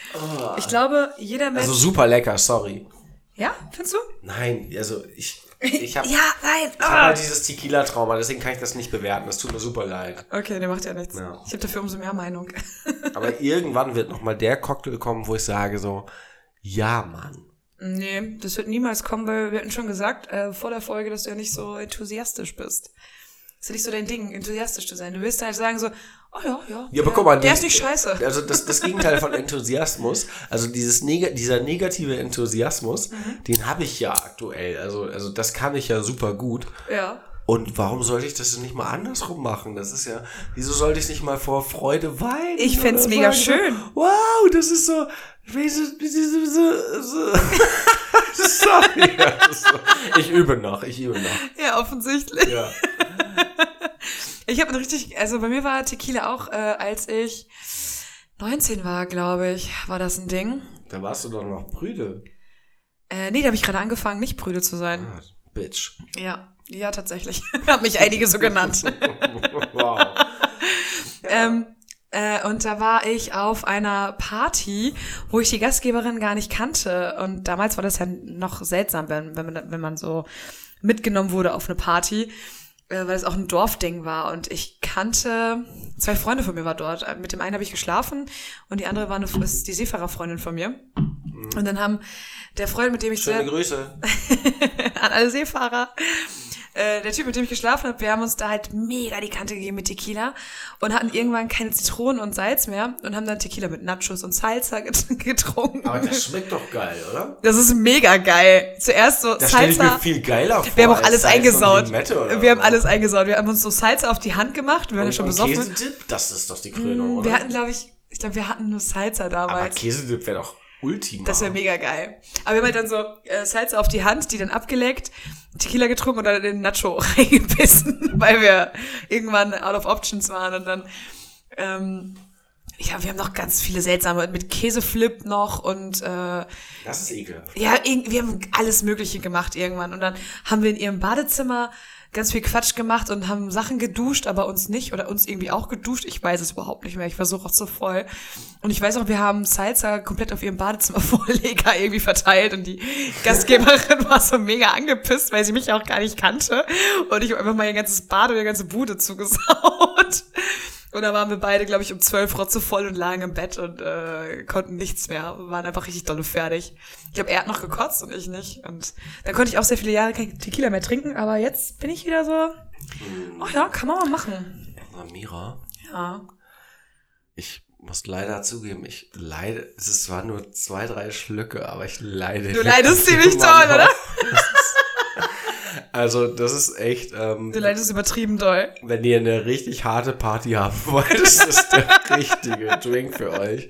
Ich glaube, jeder Mensch... Also super lecker, sorry. Ja, findest du? Nein, also ich, ich habe Ja, nein. ich hab Ah. halt dieses Tequila-Trauma, deswegen kann ich das nicht bewerten. Das tut mir super leid. Okay, der macht ja nichts. Ja. Ich habe dafür umso mehr Meinung. Aber irgendwann wird nochmal der Cocktail kommen, wo ich sage so, ja, Mann. nee, das wird niemals kommen, weil wir hatten schon gesagt äh, vor der Folge, dass du ja nicht so enthusiastisch bist. Das ist ja nicht so dein Ding, enthusiastisch zu sein. Du willst halt sagen so, oh ja, ja. Ja, aber guck mal, der die- ist nicht scheiße. Also das, das Gegenteil von Enthusiasmus, also dieses neg dieser negative Enthusiasmus, Mhm. den habe ich ja aktuell. Also, also das kann ich ja super gut. Ja. Und warum sollte ich das nicht mal andersrum machen? Das ist ja, wieso sollte ich nicht mal vor Freude weinen? Ich fänd's Oder mega schön. So, wow, das ist so. Sorry. Ich übe noch, ich übe noch. Ja, offensichtlich. Ja. Ich habe richtig, also bei mir war Tequila auch, äh, als ich 19 war, glaube ich, war das ein Ding. Da warst du doch noch prüde. Äh, nee, da habe ich gerade angefangen, nicht prüde zu sein. Ah, Bitch. Ja, ja, tatsächlich. Haben mich einige so genannt. wow. Ähm, äh, und da war ich auf einer Party, wo ich die Gastgeberin gar nicht kannte. Und damals war das ja noch seltsam, wenn, wenn, man, wenn man so mitgenommen wurde auf eine Party, weil es auch ein Dorfding war. Und ich kannte, zwei Freunde von mir war dort. Äh, Mit dem einen habe ich geschlafen und die andere war eine, ist die Seefahrerfreundin von mir. Und dann haben der Freund, mit dem ich Schöne sehr, Grüße. an alle Seefahrer. Äh, der Typ, mit dem ich geschlafen habe, wir haben uns da halt mega die Kante gegeben mit Tequila und hatten irgendwann keine Zitronen und Salz mehr und haben dann Tequila mit Nachos und Salsa get- getrunken. Aber das schmeckt doch geil, oder? das ist mega geil. Zuerst so Das stelle ich mir Salsa. viel geiler vor. Wir haben auch alles Salz eingesaut. Wir haben alles eingesaut. Wir haben uns so Salsa auf die Hand gemacht. Wir waren ja schon besoffen. Käsedip, das ist doch die Krönung, oder? Wir hatten, glaube ich, ich glaube, wir hatten nur Salsa Aber damals. Käsedip wäre doch ultima. Das wäre mega geil. Aber wir haben halt dann so äh, Salsa auf die Hand, die dann abgeleckt, Tequila getrunken und dann in den Nacho reingebissen, weil wir irgendwann out of options waren und dann ähm, ja, wir haben noch ganz viele seltsame mit Käseflip noch und äh, Das ist ekelhaft. ja, wir haben alles Mögliche gemacht irgendwann. Und dann haben wir in ihrem Badezimmer ganz viel Quatsch gemacht und haben Sachen geduscht, aber uns nicht oder uns irgendwie auch geduscht. Ich weiß es überhaupt nicht mehr. Ich versuche auch so voll. Und ich weiß auch, wir haben Salsa komplett auf ihrem Badezimmervorleger irgendwie verteilt und die Gastgeberin war so mega angepisst, weil sie mich auch gar nicht kannte. Und ich habe einfach mal ihr ganzes Bad und ihre ganze Bude zugesaut. Und da waren wir beide, glaube ich, um zwölf Rotze voll und lagen im Bett und äh, konnten nichts mehr. Waren einfach richtig dolle fertig. Ich glaube, er hat noch gekotzt und ich nicht. Und dann konnte ich auch sehr viele Jahre kein Tequila mehr trinken. Aber jetzt bin ich wieder so, oh ja, kann man mal machen. Samira, Ja. ich muss leider zugeben, ich leide, es ist zwar nur zwei, drei Schlücke, aber ich leide. Du leidest ziemlich toll, oder? Also, das ist echt, ähm, Du leidest übertrieben doll. wenn ihr eine richtig harte Party haben wollt, ist das der richtige Drink für euch.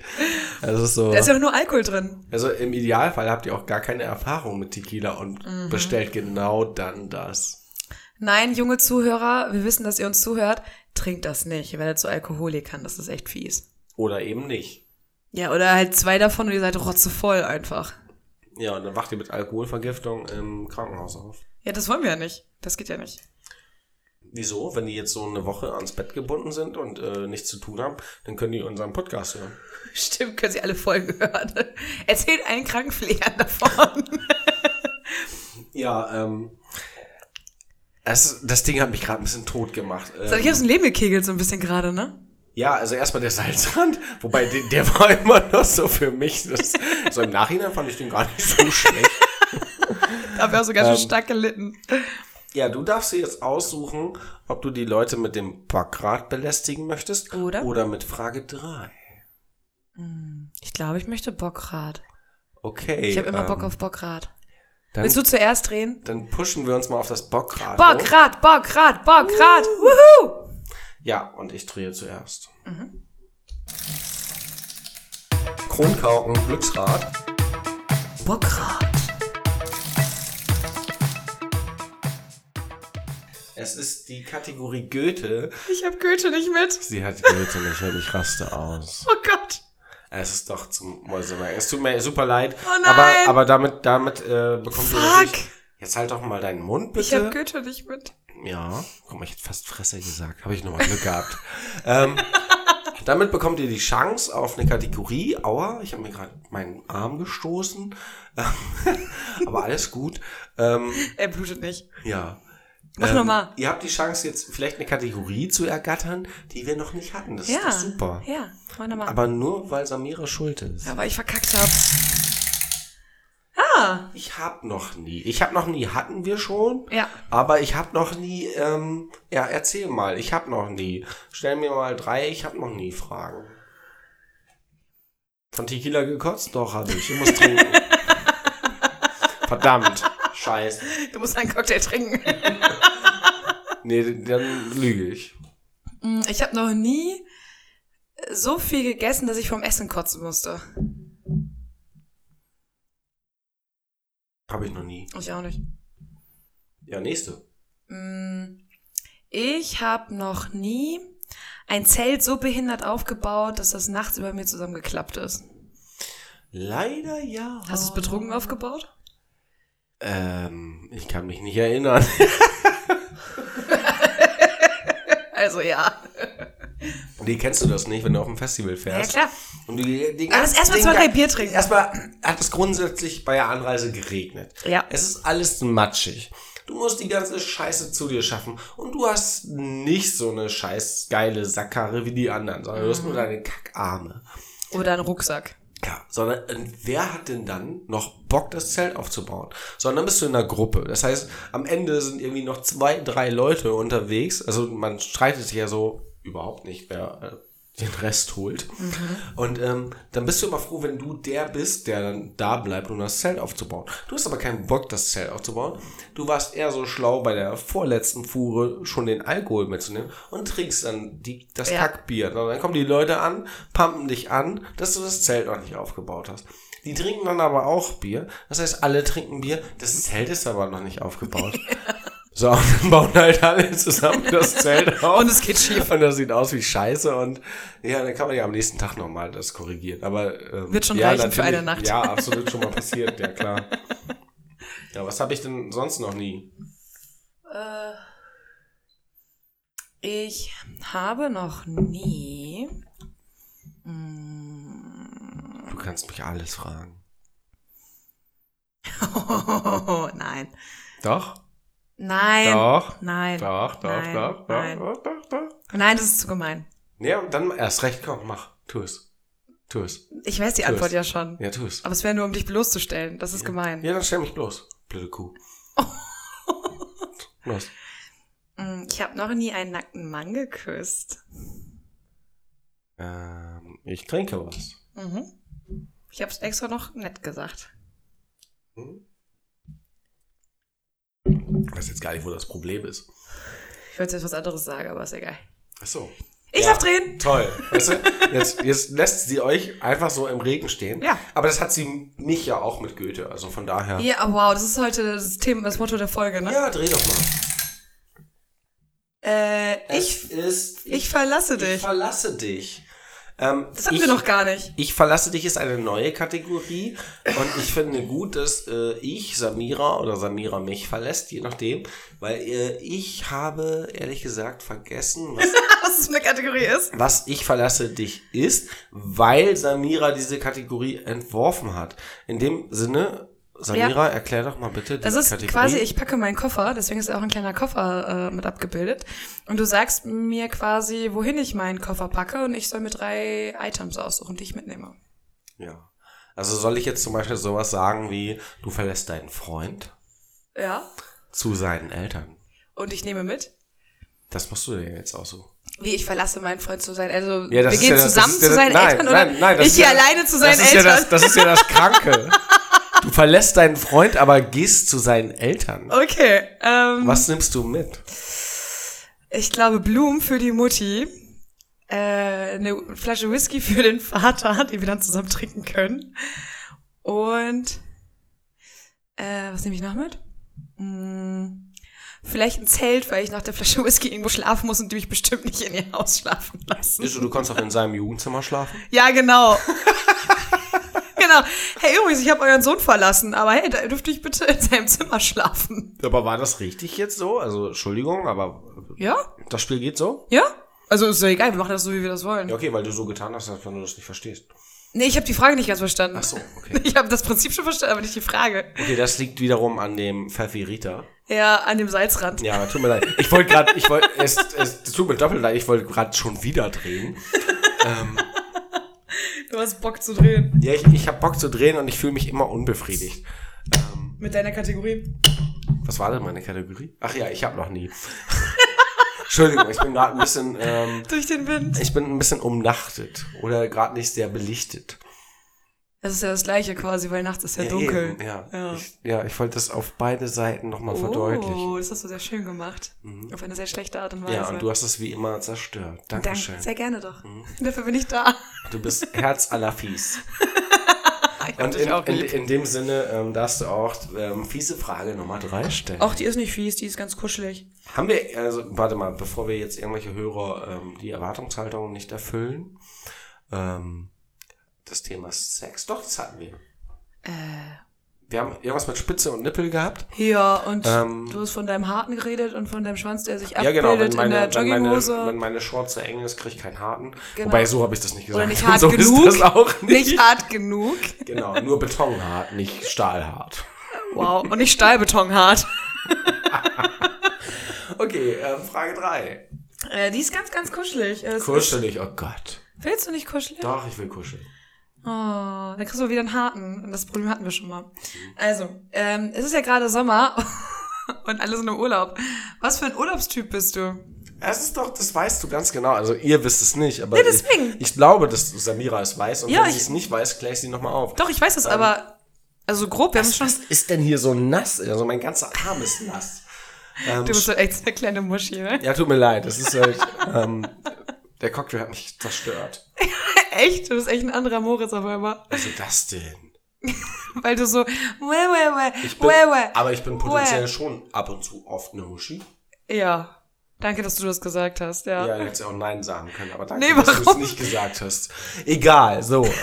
Also, so. Da ist ja auch nur Alkohol drin. Also im Idealfall habt ihr auch gar keine Erfahrung mit Tequila und Mhm. bestellt genau dann das. Nein, junge Zuhörer, wir wissen, dass ihr uns zuhört. Trinkt das nicht. Ihr werdet zu Alkoholikern. Das ist echt fies. Oder eben nicht. Ja, oder halt zwei davon und ihr seid rotzevoll einfach. Ja, und dann wacht ihr mit Alkoholvergiftung im Krankenhaus auf. Ja, das wollen wir ja nicht. Das geht ja nicht. Wieso? Wenn die jetzt so eine Woche ans Bett gebunden sind und äh, nichts zu tun haben, dann können die unseren Podcast hören. Stimmt, können Sie alle Folgen hören. Erzählt allen Krankenpflegern davon. Ja, ähm. Das, das Ding hat mich gerade ein bisschen tot gemacht. Ich Ähm, habe ein Leben gekegelt so ein bisschen gerade, ne? ja, also erstmal der Salzrand, wobei der, der war immer noch so für mich. Das, so im Nachhinein fand ich den gar nicht so schlecht. Da habe ich auch so ganz schön Ähm, stark gelitten. Ja, du darfst dir jetzt aussuchen, ob du die Leute mit dem Bockrad belästigen möchtest Oder? oder mit Frage 3. Ich glaube, ich möchte Bockrad. Okay. Ich habe immer ähm, Bock auf Bockrad. Dann, Willst du zuerst drehen? dann pushen wir uns mal auf das Bockrad. Bockrad, Bockrad, Bockrad. Wuhu! Ja, und ich drehe zuerst. Mhm. Kronkauken, Glücksrad. Bockrad. Es ist die Kategorie Goethe. Ich habe Goethe nicht mit. Sie hat Goethe nicht und ich raste aus. Oh Gott. Es ist doch zum Mäusemerken. Es tut mir super leid. Oh nein. Aber, aber damit, damit äh, bekommt ihr Fuck. natürlich... Jetzt halt doch mal deinen Mund, bitte. Ich habe Goethe nicht mit. Ja, guck mal, ich hätte fast Fresse gesagt. Habe ich nochmal Glück gehabt. ähm, damit bekommt ihr die Chance auf eine Kategorie. Aua, ich habe mir gerade meinen Arm gestoßen. Aber alles gut. Ähm, Er blutet nicht. ja. Mach Ähm, noch mal. Ihr habt die Chance, jetzt vielleicht eine Kategorie zu ergattern, die wir noch nicht hatten. Das ist Ja. doch super. Ja, mal. Aber nur, weil Samira schuld ist. Ja, weil ich verkackt hab. Ah, Ich hab noch nie. Ich hab noch nie, hatten wir schon. Ja. Aber ich hab noch nie, ähm, ja, erzähl mal, ich hab noch nie. Stell mir mal drei, ich hab noch nie Fragen. Von Tequila gekotzt? Doch, hab ich. Ich muss trinken. Verdammt. Scheiße. du musst einen Cocktail trinken. Nee, dann lüge ich. Mm, Ich habe noch nie so viel gegessen, dass ich vom Essen kotzen musste. Hab ich noch nie. Ich auch nicht. Ja, nächste. Mm, Ich habe noch nie ein Zelt so behindert aufgebaut, dass das nachts über mir zusammengeklappt ist. Leider ja. Hast du es betrunken aufgebaut? Ähm, ich kann mich nicht erinnern. Also ja. Die kennst du das nicht, wenn du auf dem Festival Ja fährst. klar. Und die, die Aber das erstmal den zwei, drei Bier trinken. Erstmal hat es grundsätzlich bei der Anreise geregnet. Ja. Es ist alles matschig. Du musst die ganze Scheiße zu dir schaffen. Und du hast nicht so eine scheiß geile Sackkarre wie die anderen, sondern du hast Mhm. nur deine Kackarme. Oder ein Rucksack. Ja, sondern äh, wer hat denn dann noch Bock, das Zelt aufzubauen? Sondern bist du in einer Gruppe. Das heißt, am Ende sind irgendwie noch zwei, drei Leute unterwegs. Also man streitet sich ja so überhaupt nicht, wer äh, den Rest holt. Und ähm, dann bist du immer froh, wenn du der bist, der dann da bleibt, um das Zelt aufzubauen. Du hast aber keinen Bock, das Zelt aufzubauen. Du warst eher so schlau, bei der vorletzten Fuhre schon den Alkohol mitzunehmen und trinkst dann die, das Ja. Kackbier. Und dann kommen die Leute an, pumpen dich an, dass du das Zelt noch nicht aufgebaut hast. Die trinken dann aber auch Bier. Das heißt, alle trinken Bier. Das Zelt ist aber noch nicht aufgebaut. So, und dann bauen halt alle zusammen das Zelt auf. Und es geht schief. Und das sieht aus wie Scheiße. Und ja, dann kann man ja am nächsten Tag nochmal das korrigieren. Aber ähm, Wird schon ja, reichen für eine Nacht. Ja, absolut schon mal passiert, ja klar. Ja, was habe ich denn sonst noch nie? Äh, ich habe noch nie. Mm, Du kannst mich alles fragen. nein. Doch? Nein. Doch. Nein. Doch, doch, Nein, doch, doch, nein. doch, doch, doch. Nein, das ist zu gemein. Ja, und dann erst recht, komm, mach. Tu es. Tu es. Ich weiß die Tu Antwort es. ja schon. Ja, tu es. Aber es wäre nur, um dich bloßzustellen. Das ist gemein. Ja, dann stell mich bloß. Blöde Kuh. Los. Mm, Ich habe noch nie einen nackten Mann geküsst. Ähm, ich trinke was. Mhm. Ich habe es extra noch nett gesagt. Ich weiß jetzt gar nicht, wo das Problem ist. Ich wollte jetzt was anderes sagen, aber ist egal. Ach so. Ich Ja. darf drehen. Toll. Weißt du, jetzt, jetzt lässt sie euch einfach so im Regen stehen. Ja. Aber das hat sie mich ja auch mit Goethe. Also von daher. Ja, oh, wow, das ist heute das Thema, das Motto der Folge, ne? Ja, dreh doch mal. Äh, ich, ist. ich verlasse Ich dich. verlasse dich. Ähm, Das hatten ich, wir noch gar nicht. Ich verlasse dich ist eine neue Kategorie und ich finde gut, dass äh, ich Samira oder Samira mich verlässt, je nachdem, weil äh, ich habe ehrlich gesagt vergessen, was, Was es eine Kategorie ist. was ich verlasse dich ist, weil Samira diese Kategorie entworfen hat. In dem Sinne, Samira, erklär doch mal bitte die Das ist Kategorie. quasi, ich packe meinen Koffer, deswegen ist auch ein kleiner Koffer äh, mit abgebildet. Und du sagst mir quasi, wohin ich meinen Koffer packe und ich soll mir drei Items aussuchen, die ich mitnehme. Ja. Also soll ich jetzt zum Beispiel sowas sagen wie, du verlässt deinen Freund Ja. zu seinen Eltern. Und ich nehme mit. Das musst du dir jetzt aussuchen. Wie ich verlasse meinen Freund zu sein. Also Ja, wir gehen ja zusammen ja zu seinen nein, Eltern nein, oder nein, das ich ja- gehe alleine zu seinen das Eltern. Ja das, das ist ja das Kranke. Du verlässt deinen Freund, aber gehst zu seinen Eltern. okay. Ähm, Was nimmst du mit? Ich glaube Blumen für die Mutti. Äh, eine Flasche Whisky für den Vater, die wir dann zusammen trinken können. Und äh, was nehme ich noch mit? Hm, vielleicht ein Zelt, weil ich nach der Flasche Whisky irgendwo schlafen muss und die mich bestimmt nicht in ihr Haus schlafen lassen. Also, du kannst auch in seinem Jugendzimmer schlafen. Ja, genau. genau. Hey, übrigens, ich habe euren Sohn verlassen, aber hey, da dürfte ich bitte in seinem Zimmer schlafen. Aber war das richtig jetzt so? Also, Entschuldigung, aber Ja? das Spiel geht so? Ja? Also ist doch egal, wir machen das so, wie wir das wollen. Ja, okay, weil du so getan hast, als wenn du das nicht verstehst. Nee, ich habe die Frage nicht ganz verstanden. Ach so, okay. Ich habe das Prinzip schon verstanden, aber nicht die Frage. Okay, das liegt wiederum an dem Pfeffi Rita. Ja, an dem Salzrand. Ja, tut mir leid. Ich wollte gerade, ich wollte, es, es tut mir doppelt leid, ich wollte gerade schon wieder drehen. Du hast Bock zu drehen. Ja, ich, ich habe Bock zu drehen und ich fühle mich immer unbefriedigt. Ähm, Mit deiner Kategorie. was war denn meine Kategorie? Ach ja, ich habe noch nie. Entschuldigung, ich bin gerade ein bisschen, ähm, Durch den Wind. ich bin ein bisschen umnachtet oder gerade nicht sehr belichtet. Das ist ja das gleiche quasi, weil nachts ist ja, dunkel. eben, ja. Ja. Ich, ja, ich wollte das auf beide Seiten nochmal verdeutlichen. Oh, das hast du sehr schön gemacht. Auf eine sehr schlechte Art und Weise. Ja, und du hast es wie immer zerstört. Dankeschön. Danke, sehr gerne doch. Dafür bin ich da. Du bist Herz aller Fies. Und in, auch in, in dem Sinne ähm, darfst du auch ähm, fiese Frage Nummer drei stellen. Ach, die ist nicht fies, die ist ganz kuschelig. Haben wir, also warte mal, bevor wir jetzt irgendwelche Hörer ähm, die Erwartungshaltung nicht erfüllen, ähm, das Thema Sex, doch, das hatten wir. Äh. Wir haben irgendwas mit Spitze und Nippel gehabt. Ja, und Ähm. du hast von deinem Harten geredet und von deinem Schwanz, der sich Ja, abbildet genau, wenn in meine, der wenn, meine, Jogginghose. wenn meine Shorts sehr eng ist, kriege ich keinen harten. Genau. Wobei, so habe ich das nicht gesagt. Oder nicht hart so genug. ist das auch nicht. nicht hart genug. Genau, nur betonhart, nicht stahlhart. Wow. Und nicht Stahlbetonhart. Okay, ähm, Frage drei. Äh, die ist ganz, ganz kuschelig. Es Kuschelig, oh Gott. Ist, willst du nicht kuschelig? Doch, ich will kuscheln. Oh, dann kriegst du wieder einen harten. Und das Problem hatten wir schon mal. Also, ähm, es ist ja gerade Sommer und alle sind im Urlaub. Was für ein Urlaubstyp bist du? Es ist doch, das weißt du ganz genau. Also ihr wisst es nicht, aber Ja, deswegen. Ich, ich glaube, dass Samira es weiß und Ja, wenn ich- sie es nicht weiß, kläre ich sie nochmal auf. Doch, ich weiß es, aber also grob, wir haben schon. Was ist denn hier so nass? Also mein ganzer Arm ist nass. Ähm, Du bist halt echt eine kleine Muschi, ne? ja, tut mir leid. Das ist halt, ähm, der Cocktail hat mich zerstört. Echt? Du bist echt ein anderer Moritz auf einmal. Also das denn? Weil du so, weh, weh, weh, Ich bin, weh, weh. aber ich bin potenziell Weh. schon ab und zu oft eine Muschi. Ja. Danke, dass du das gesagt hast, ja. Ja, hättest ja auch Nein sagen können, aber danke, Nee, dass du es nicht gesagt hast. Egal, so.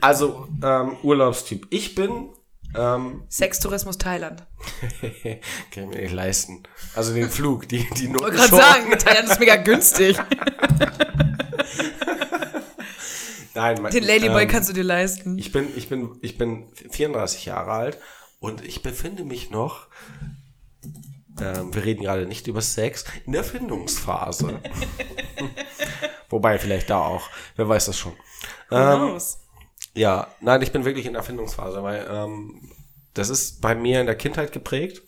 Also, ähm, Urlaubstyp. Ich bin, ähm, Sextourismus Thailand. kann ich mir nicht leisten. Also den Flug, die, die Ich wollte gerade sagen, Thailand ist mega günstig. Nein, mein, Den Ladyboy ähm, kannst du dir leisten. Ich bin, ich bin, ich bin 34 Jahre alt und ich befinde mich noch, ähm, wir reden gerade nicht über Sex, in der Findungsphase. Wobei, vielleicht da auch. Wer weiß das schon. Ähm, ja, nein, ich bin wirklich in der Findungsphase, weil ähm, das ist bei mir in der Kindheit geprägt.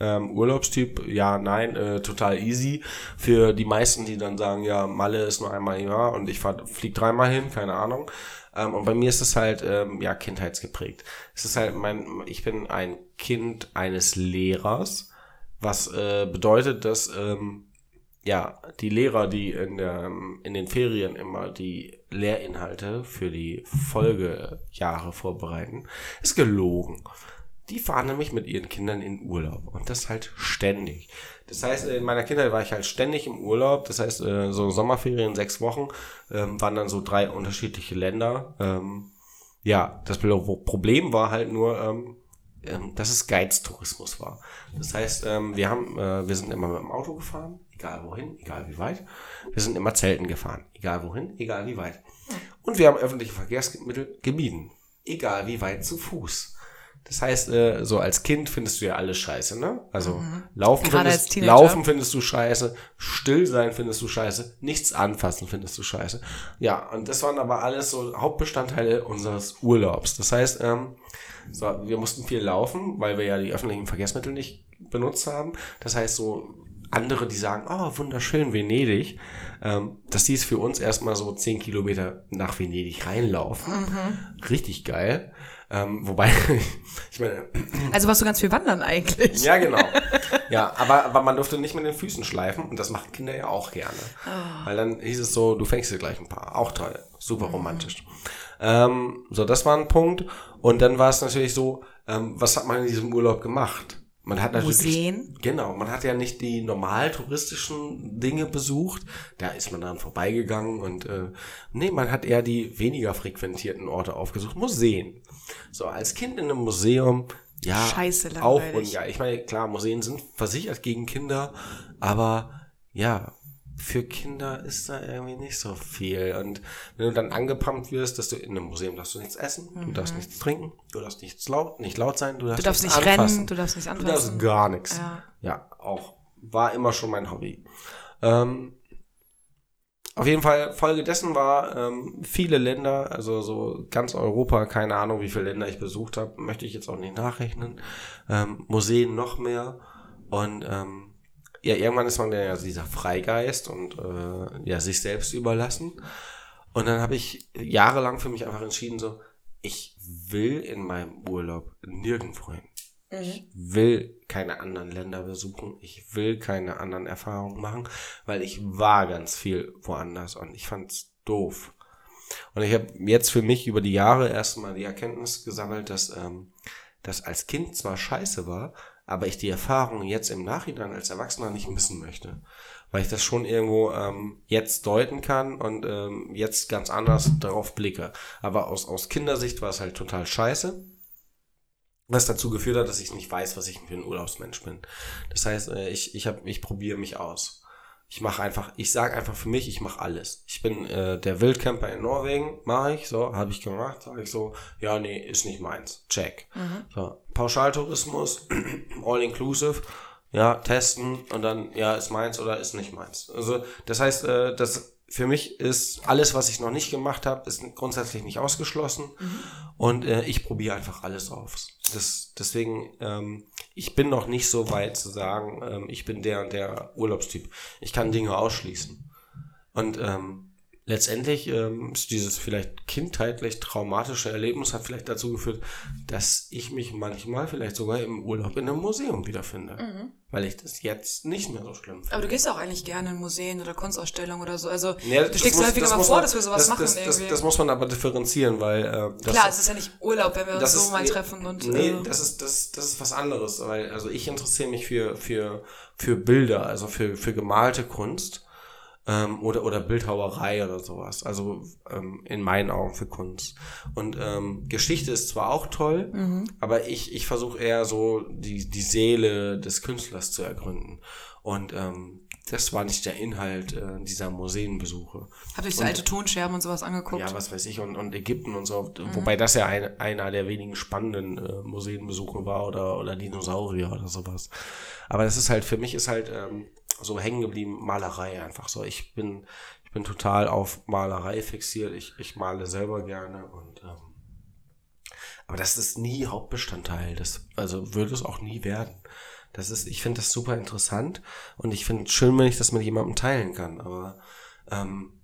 Ähm, Urlaubstyp, ja, nein, äh, total easy. Für die meisten, die dann sagen, ja, Malle ist nur einmal im Jahr und ich flieg dreimal hin, keine Ahnung. Ähm, und bei mir ist es halt, ähm, ja, kindheitsgeprägt. Es ist halt mein, ich bin ein Kind eines Lehrers, was äh, bedeutet, dass, ähm, ja, die Lehrer, die in, der, in den Ferien immer die Lehrinhalte für die Folgejahre vorbereiten, ist gelogen. Die fahren nämlich mit ihren Kindern in Urlaub und das halt ständig. Das heißt, in meiner Kindheit war ich halt ständig im Urlaub. Das heißt, äh, so Sommerferien, sechs Wochen, ähm, waren dann so drei unterschiedliche Länder. Ähm, ja, das Problem war halt nur, ähm, dass es Geiztourismus war. Das heißt, wir haben, äh, wir sind immer mit dem Auto gefahren, egal wohin, egal wie weit. Wir sind immer Zelten gefahren, egal wohin, egal wie weit. Und wir haben öffentliche Verkehrsmittel gemieden, egal wie weit zu Fuß. Das heißt, äh, so als Kind findest du ja alles scheiße, ne? Also laufen, Gerade findest, laufen findest du scheiße, still sein findest du scheiße, nichts anfassen findest du scheiße. Ja, und das waren aber alles so Hauptbestandteile unseres Urlaubs. Das heißt, ähm, so, wir mussten viel laufen, weil wir ja die öffentlichen Verkehrsmittel nicht benutzt haben. Das heißt, so andere, die sagen, oh, wunderschön Venedig, ähm, dass die es für uns erstmal so 10 Kilometer nach Venedig reinlaufen. Richtig geil. Ähm, wobei, ich meine, Also warst du ganz viel wandern eigentlich. ja, genau. Ja, aber, aber man durfte nicht mit den Füßen schleifen und das machen Kinder ja auch gerne. Weil dann hieß es so, du fängst dir gleich ein paar. Auch toll. Super romantisch. Ähm, so, das war ein Punkt. Und dann war es natürlich so, ähm, was hat man in diesem Urlaub gemacht? man hat natürlich, Museen. Genau, man hat ja nicht die normal touristischen Dinge besucht. Da ist man dann vorbeigegangen und äh, nee, man hat eher die weniger frequentierten Orte aufgesucht. Museen. So, als Kind in einem Museum, ja, Scheiße auch und ja, ich meine, klar, Museen sind versichert gegen Kinder, aber ja, für Kinder ist da irgendwie nicht so viel. Und wenn du dann angepumpt wirst, dass du in einem Museum darfst du nichts essen, du darfst nichts trinken, du darfst nichts laut, nicht laut sein, du darfst, Mhm. Du darfst nichts nicht anfassen. rennen, du darfst nicht Du anfassen. darfst gar nichts. Ja. Ja, auch war immer schon mein Hobby. Ähm, auf jeden Fall, Folge dessen war ähm, viele Länder, also so ganz Europa, keine Ahnung, wie viele Länder ich besucht habe, möchte ich jetzt auch nicht nachrechnen. Ähm, Museen noch mehr. Und ähm, ja, irgendwann ist man ja dieser Freigeist und äh, ja, sich selbst überlassen. Und dann habe ich jahrelang für mich einfach entschieden, so, ich will in meinem Urlaub nirgendwo hin. Ich will keine anderen Länder besuchen. Ich will keine anderen Erfahrungen machen, weil ich war ganz viel woanders und ich fand's doof. Und ich habe jetzt für mich über die Jahre erstmal die Erkenntnis gesammelt, dass ähm, das als Kind zwar scheiße war, aber ich die Erfahrung jetzt im Nachhinein als Erwachsener nicht missen möchte. Weil ich das schon irgendwo ähm, jetzt deuten kann und ähm, jetzt ganz anders darauf blicke. Aber aus, aus Kindersicht war es halt total scheiße. Was dazu geführt hat, dass ich nicht weiß, was ich für ein Urlaubsmensch bin. Das heißt, äh, ich, ich, hab, ich probiere mich aus. Ich mache einfach, ich sage einfach für mich, ich mache alles. Ich bin äh, der Wildcamper in Norwegen, mache ich, so, habe ich gemacht, sage ich so, ja, nee, ist nicht meins. Check. So, Pauschaltourismus, all inclusive, ja, testen und dann, ja, ist meins oder ist nicht meins. Also, das heißt, äh, das für mich ist alles, was ich noch nicht gemacht habe, ist grundsätzlich nicht ausgeschlossen. Und äh, ich probiere einfach alles aus. Das, deswegen, ähm, ich bin noch nicht so weit zu sagen, ähm, ich bin der und der Urlaubstyp. Ich kann Dinge ausschließen. Und ähm, letztendlich ähm, ist dieses vielleicht kindheitlich traumatische Erlebnis hat vielleicht dazu geführt, dass ich mich manchmal vielleicht sogar im Urlaub in einem Museum wiederfinde. Weil ich das jetzt nicht mehr so schlimm finde. Aber du gehst auch eigentlich gerne in Museen oder Kunstausstellungen oder so. Also Ja, du schlägst häufiger mal vor, man- dass wir sowas das, machen das, das, das muss man aber differenzieren, weil äh, das, Klar, es ist ja nicht Urlaub, wenn wir uns so ist, mal nee, treffen und nee, äh, das ist das das ist was anderes, weil also ich interessiere mich für für für Bilder, also für für gemalte Kunst ähm, oder oder Bildhauerei oder sowas. Also ähm, in meinen Augen für Kunst. Und ähm, Geschichte ist zwar auch toll, aber ich ich versuche eher so die die Seele des Künstlers zu ergründen. Und ähm, das war nicht der Inhalt äh, dieser Museenbesuche. habt ihr euch so alte Tonscherben und sowas angeguckt. Ja, was weiß ich, und, und Ägypten und so, wobei das ja ein, einer der wenigen spannenden äh, Museenbesuche war oder, oder Dinosaurier oder sowas. Aber das ist halt, für mich ist halt ähm, so hängen geblieben Malerei einfach so. Ich bin, ich bin total auf Malerei fixiert. Ich, ich male selber gerne und ähm, aber das ist nie Hauptbestandteil. Das, also würde es auch nie werden. Das ist, ich finde das super interessant und ich finde es schön, wenn ich das mit jemandem teilen kann. Aber ähm,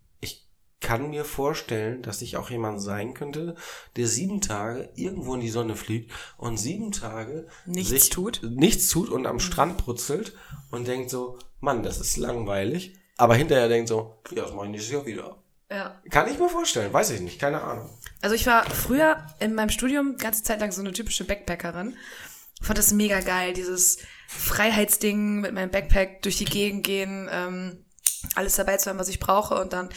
kann mir vorstellen, dass ich auch jemand sein könnte, der sieben Tage irgendwo in die Sonne fliegt und sieben Tage Nichts tut? nichts tut und am Strand brutzelt und denkt so, Mann, das ist langweilig. Aber hinterher denkt so, ja, das mache ich nächstes Jahr wieder. ja. Kann ich mir vorstellen, weiß ich nicht, keine Ahnung. Also ich war früher in meinem Studium ganze Zeit lang so eine typische Backpackerin. Fand das mega geil, dieses Freiheitsding mit meinem Backpack durch die Gegend gehen, ähm, alles dabei zu haben, was ich brauche und dann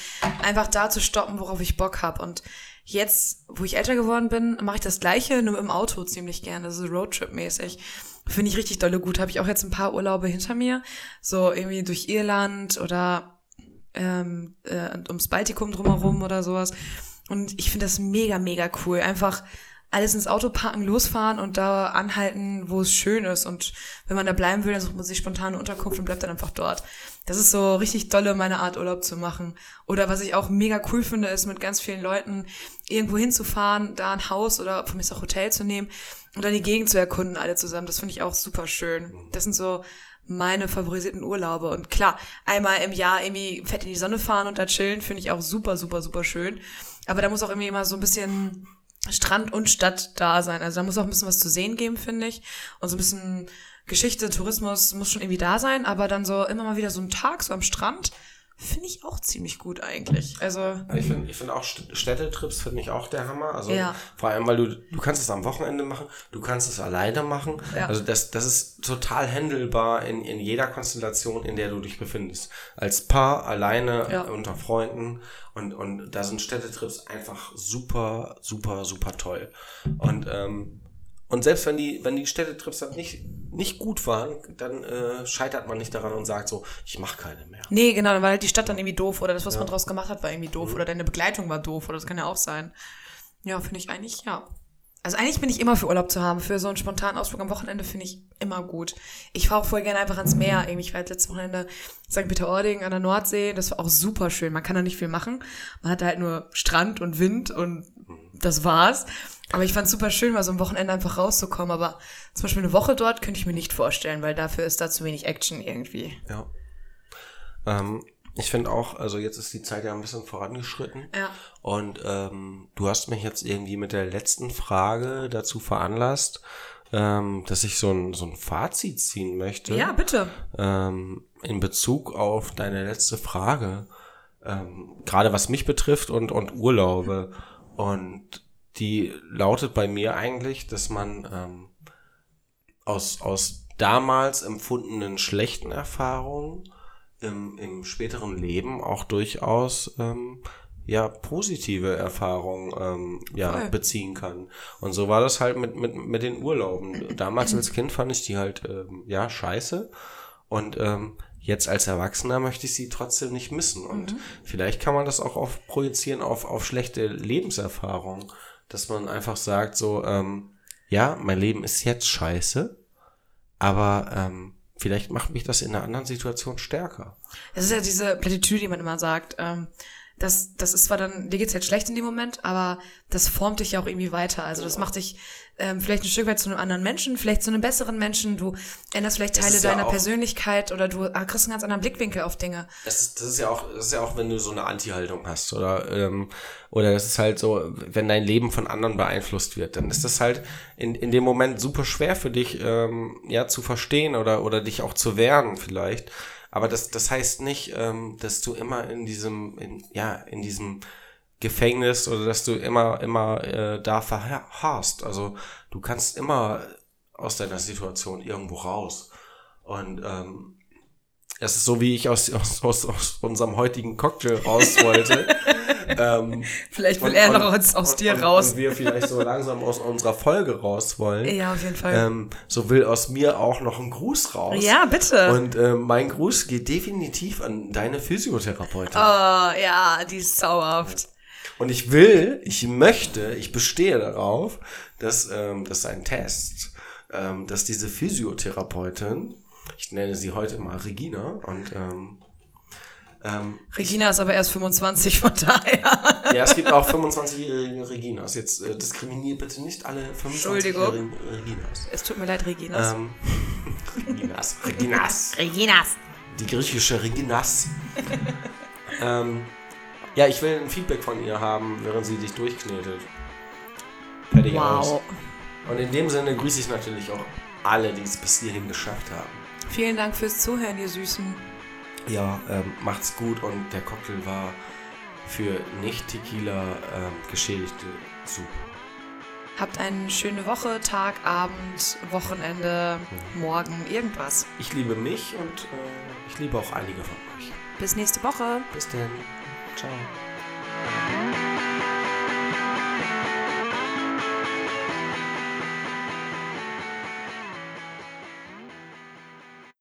einfach da zu stoppen, worauf ich Bock hab. Und jetzt, wo ich älter geworden bin, mache ich das Gleiche, nur im Auto ziemlich gerne, also Roadtrip-mäßig. Finde ich richtig dolle gut. Habe ich auch jetzt ein paar Urlaube hinter mir, so irgendwie durch Irland oder ähm, äh, ums Baltikum drumherum oder sowas. Und ich finde das mega, mega cool. Einfach alles ins Auto packen, losfahren und da anhalten, wo es schön ist. Und wenn man da bleiben will, dann sucht man sich spontan eine Unterkunft und bleibt dann einfach dort. Das ist so richtig dolle, meine Art Urlaub zu machen. Oder was ich auch mega cool finde, ist mit ganz vielen Leuten irgendwo hinzufahren, da ein Haus oder von mir ist auch Hotel zu nehmen und dann die Gegend zu erkunden, alle zusammen. Das finde ich auch super schön. Das sind so meine favorisierten Urlaube. Und klar, einmal im Jahr irgendwie fett in die Sonne fahren und da chillen, finde ich auch super, super, super schön. Aber da muss auch irgendwie immer so ein bisschen Strand und Stadt da sein. Also da muss auch ein bisschen was zu sehen geben, finde ich. Und so ein bisschen Geschichte, Tourismus muss schon irgendwie da sein, aber dann so immer mal wieder so ein Tag so am Strand finde ich auch ziemlich gut eigentlich. Also Ich finde ich find auch St- Städtetrips finde ich auch der Hammer. Also Ja. vor allem, weil du, du kannst es am Wochenende machen, du kannst es alleine machen. Ja. Also das, das ist total handelbar in, in jeder Konstellation, in der du dich befindest. Als Paar, alleine, Ja. unter Freunden. Und, und da sind Städtetrips einfach super, super, super toll. Und, ähm, und selbst wenn die, wenn die Städtetrips dann nicht, nicht gut waren, dann äh, scheitert man nicht daran und sagt so, ich mache keine mehr. Nee, genau, dann war halt die Stadt dann irgendwie doof oder das, was man draus gemacht hat, war irgendwie doof oder deine Begleitung war doof oder das kann ja auch sein. Ja, finde ich eigentlich, ja. Also eigentlich bin ich immer für Urlaub zu haben. Für so einen spontanen Ausflug am Wochenende finde ich immer gut. Ich fahre auch voll gerne einfach ans Meer. Ich war letztes Wochenende St. Peter-Ording an der Nordsee. Das war auch super schön. Man kann da nicht viel machen. Man hat halt nur Strand und Wind und das war's. Aber ich fand es super schön, mal so am Wochenende einfach rauszukommen. Aber zum Beispiel eine Woche dort könnte ich mir nicht vorstellen, weil dafür ist da zu wenig Action irgendwie. Ja. Ähm, ich finde auch, also jetzt ist die Zeit ja ein bisschen vorangeschritten. Ja. Und ähm, du hast mich jetzt irgendwie mit der letzten Frage dazu veranlasst, ähm, dass ich so ein, so ein Fazit ziehen möchte. Ja, bitte. Ähm, in Bezug auf deine letzte Frage. Ähm, gerade was mich betrifft und, und Urlaube. Und die lautet bei mir eigentlich, dass man ähm, aus, aus damals empfundenen schlechten Erfahrungen im, im späteren Leben auch durchaus ähm, ja positive Erfahrungen ähm, ja Voll. beziehen kann. Und so war das halt mit mit mit den Urlauben. Damals als Kind fand ich die halt ähm, ja scheiße und ähm, jetzt als Erwachsener möchte ich sie trotzdem nicht missen. Und vielleicht kann man das auch auf projizieren auf auf schlechte Lebenserfahrungen, dass man einfach sagt so ähm, ja mein Leben ist jetzt scheiße, aber ähm, vielleicht macht mich das in einer anderen Situation stärker. Es ist ja diese Plattitüde, die man immer sagt. Ähm, das, das ist zwar dann, dir geht's jetzt schlecht in dem Moment, aber das formt dich ja auch irgendwie weiter. Also das macht dich ähm, vielleicht ein Stück weit zu einem anderen Menschen, vielleicht zu einem besseren Menschen. Du änderst vielleicht Das Teile ja deiner auch- Persönlichkeit oder du ah, kriegst einen ganz anderen Blickwinkel auf Dinge. Das ist, das ist ja auch, das ist ja auch, wenn du so eine Anti-Haltung hast oder ähm, oder das ist halt so, wenn dein Leben von anderen beeinflusst wird, dann ist das halt in, in dem Moment super schwer für dich, ähm, ja, zu verstehen oder oder dich auch zu wehren vielleicht. Aber das, das heißt nicht, ähm, dass du immer in diesem, in, ja, in diesem Gefängnis oder dass du immer, immer äh, da verharrst. Also du kannst immer aus deiner Situation irgendwo raus. Und ähm, das ist so, wie ich aus, aus, aus, aus unserem heutigen Cocktail raus wollte. ähm, Vielleicht will und- er noch aus, aus und- dir und, raus. Und wir vielleicht so langsam aus unserer Folge raus wollen. Ja, auf jeden Fall. Ähm, so will aus mir auch noch ein Gruß raus. ja, bitte. Und ähm, mein Gruß geht definitiv an deine Physiotherapeutin. oh, ja, die ist sauerhaft. Und ich will, ich möchte, ich bestehe darauf, dass ähm, das ist ein Test, ähm, dass diese Physiotherapeutin, ich nenne sie heute mal Regina und ähm, ähm, Regina ist aber erst 25, von daher. ja, es gibt auch 25-jährige Reginas. Jetzt äh, diskriminiert bitte nicht alle 25-jährigen Reginas. Es tut mir leid, Regina. Ähm, Reginas, Reginas. Reginas. Die griechische Reginas. ähm, ja, ich will ein Feedback von ihr haben, während sie dich durchknetet. Fertig aus. Wow. Und in dem Sinne grüße ich natürlich auch alle, die es bis hierhin geschafft haben. Vielen Dank fürs Zuhören, ihr Süßen. Ja, ähm, macht's gut und der Cocktail war für nicht-Tequila ähm, Geschädigte super. Habt eine schöne Woche, Tag, Abend, Wochenende, morgen, irgendwas. Ich liebe mich und äh, ich liebe auch einige von euch. Bis nächste Woche. Bis dann. Ciao.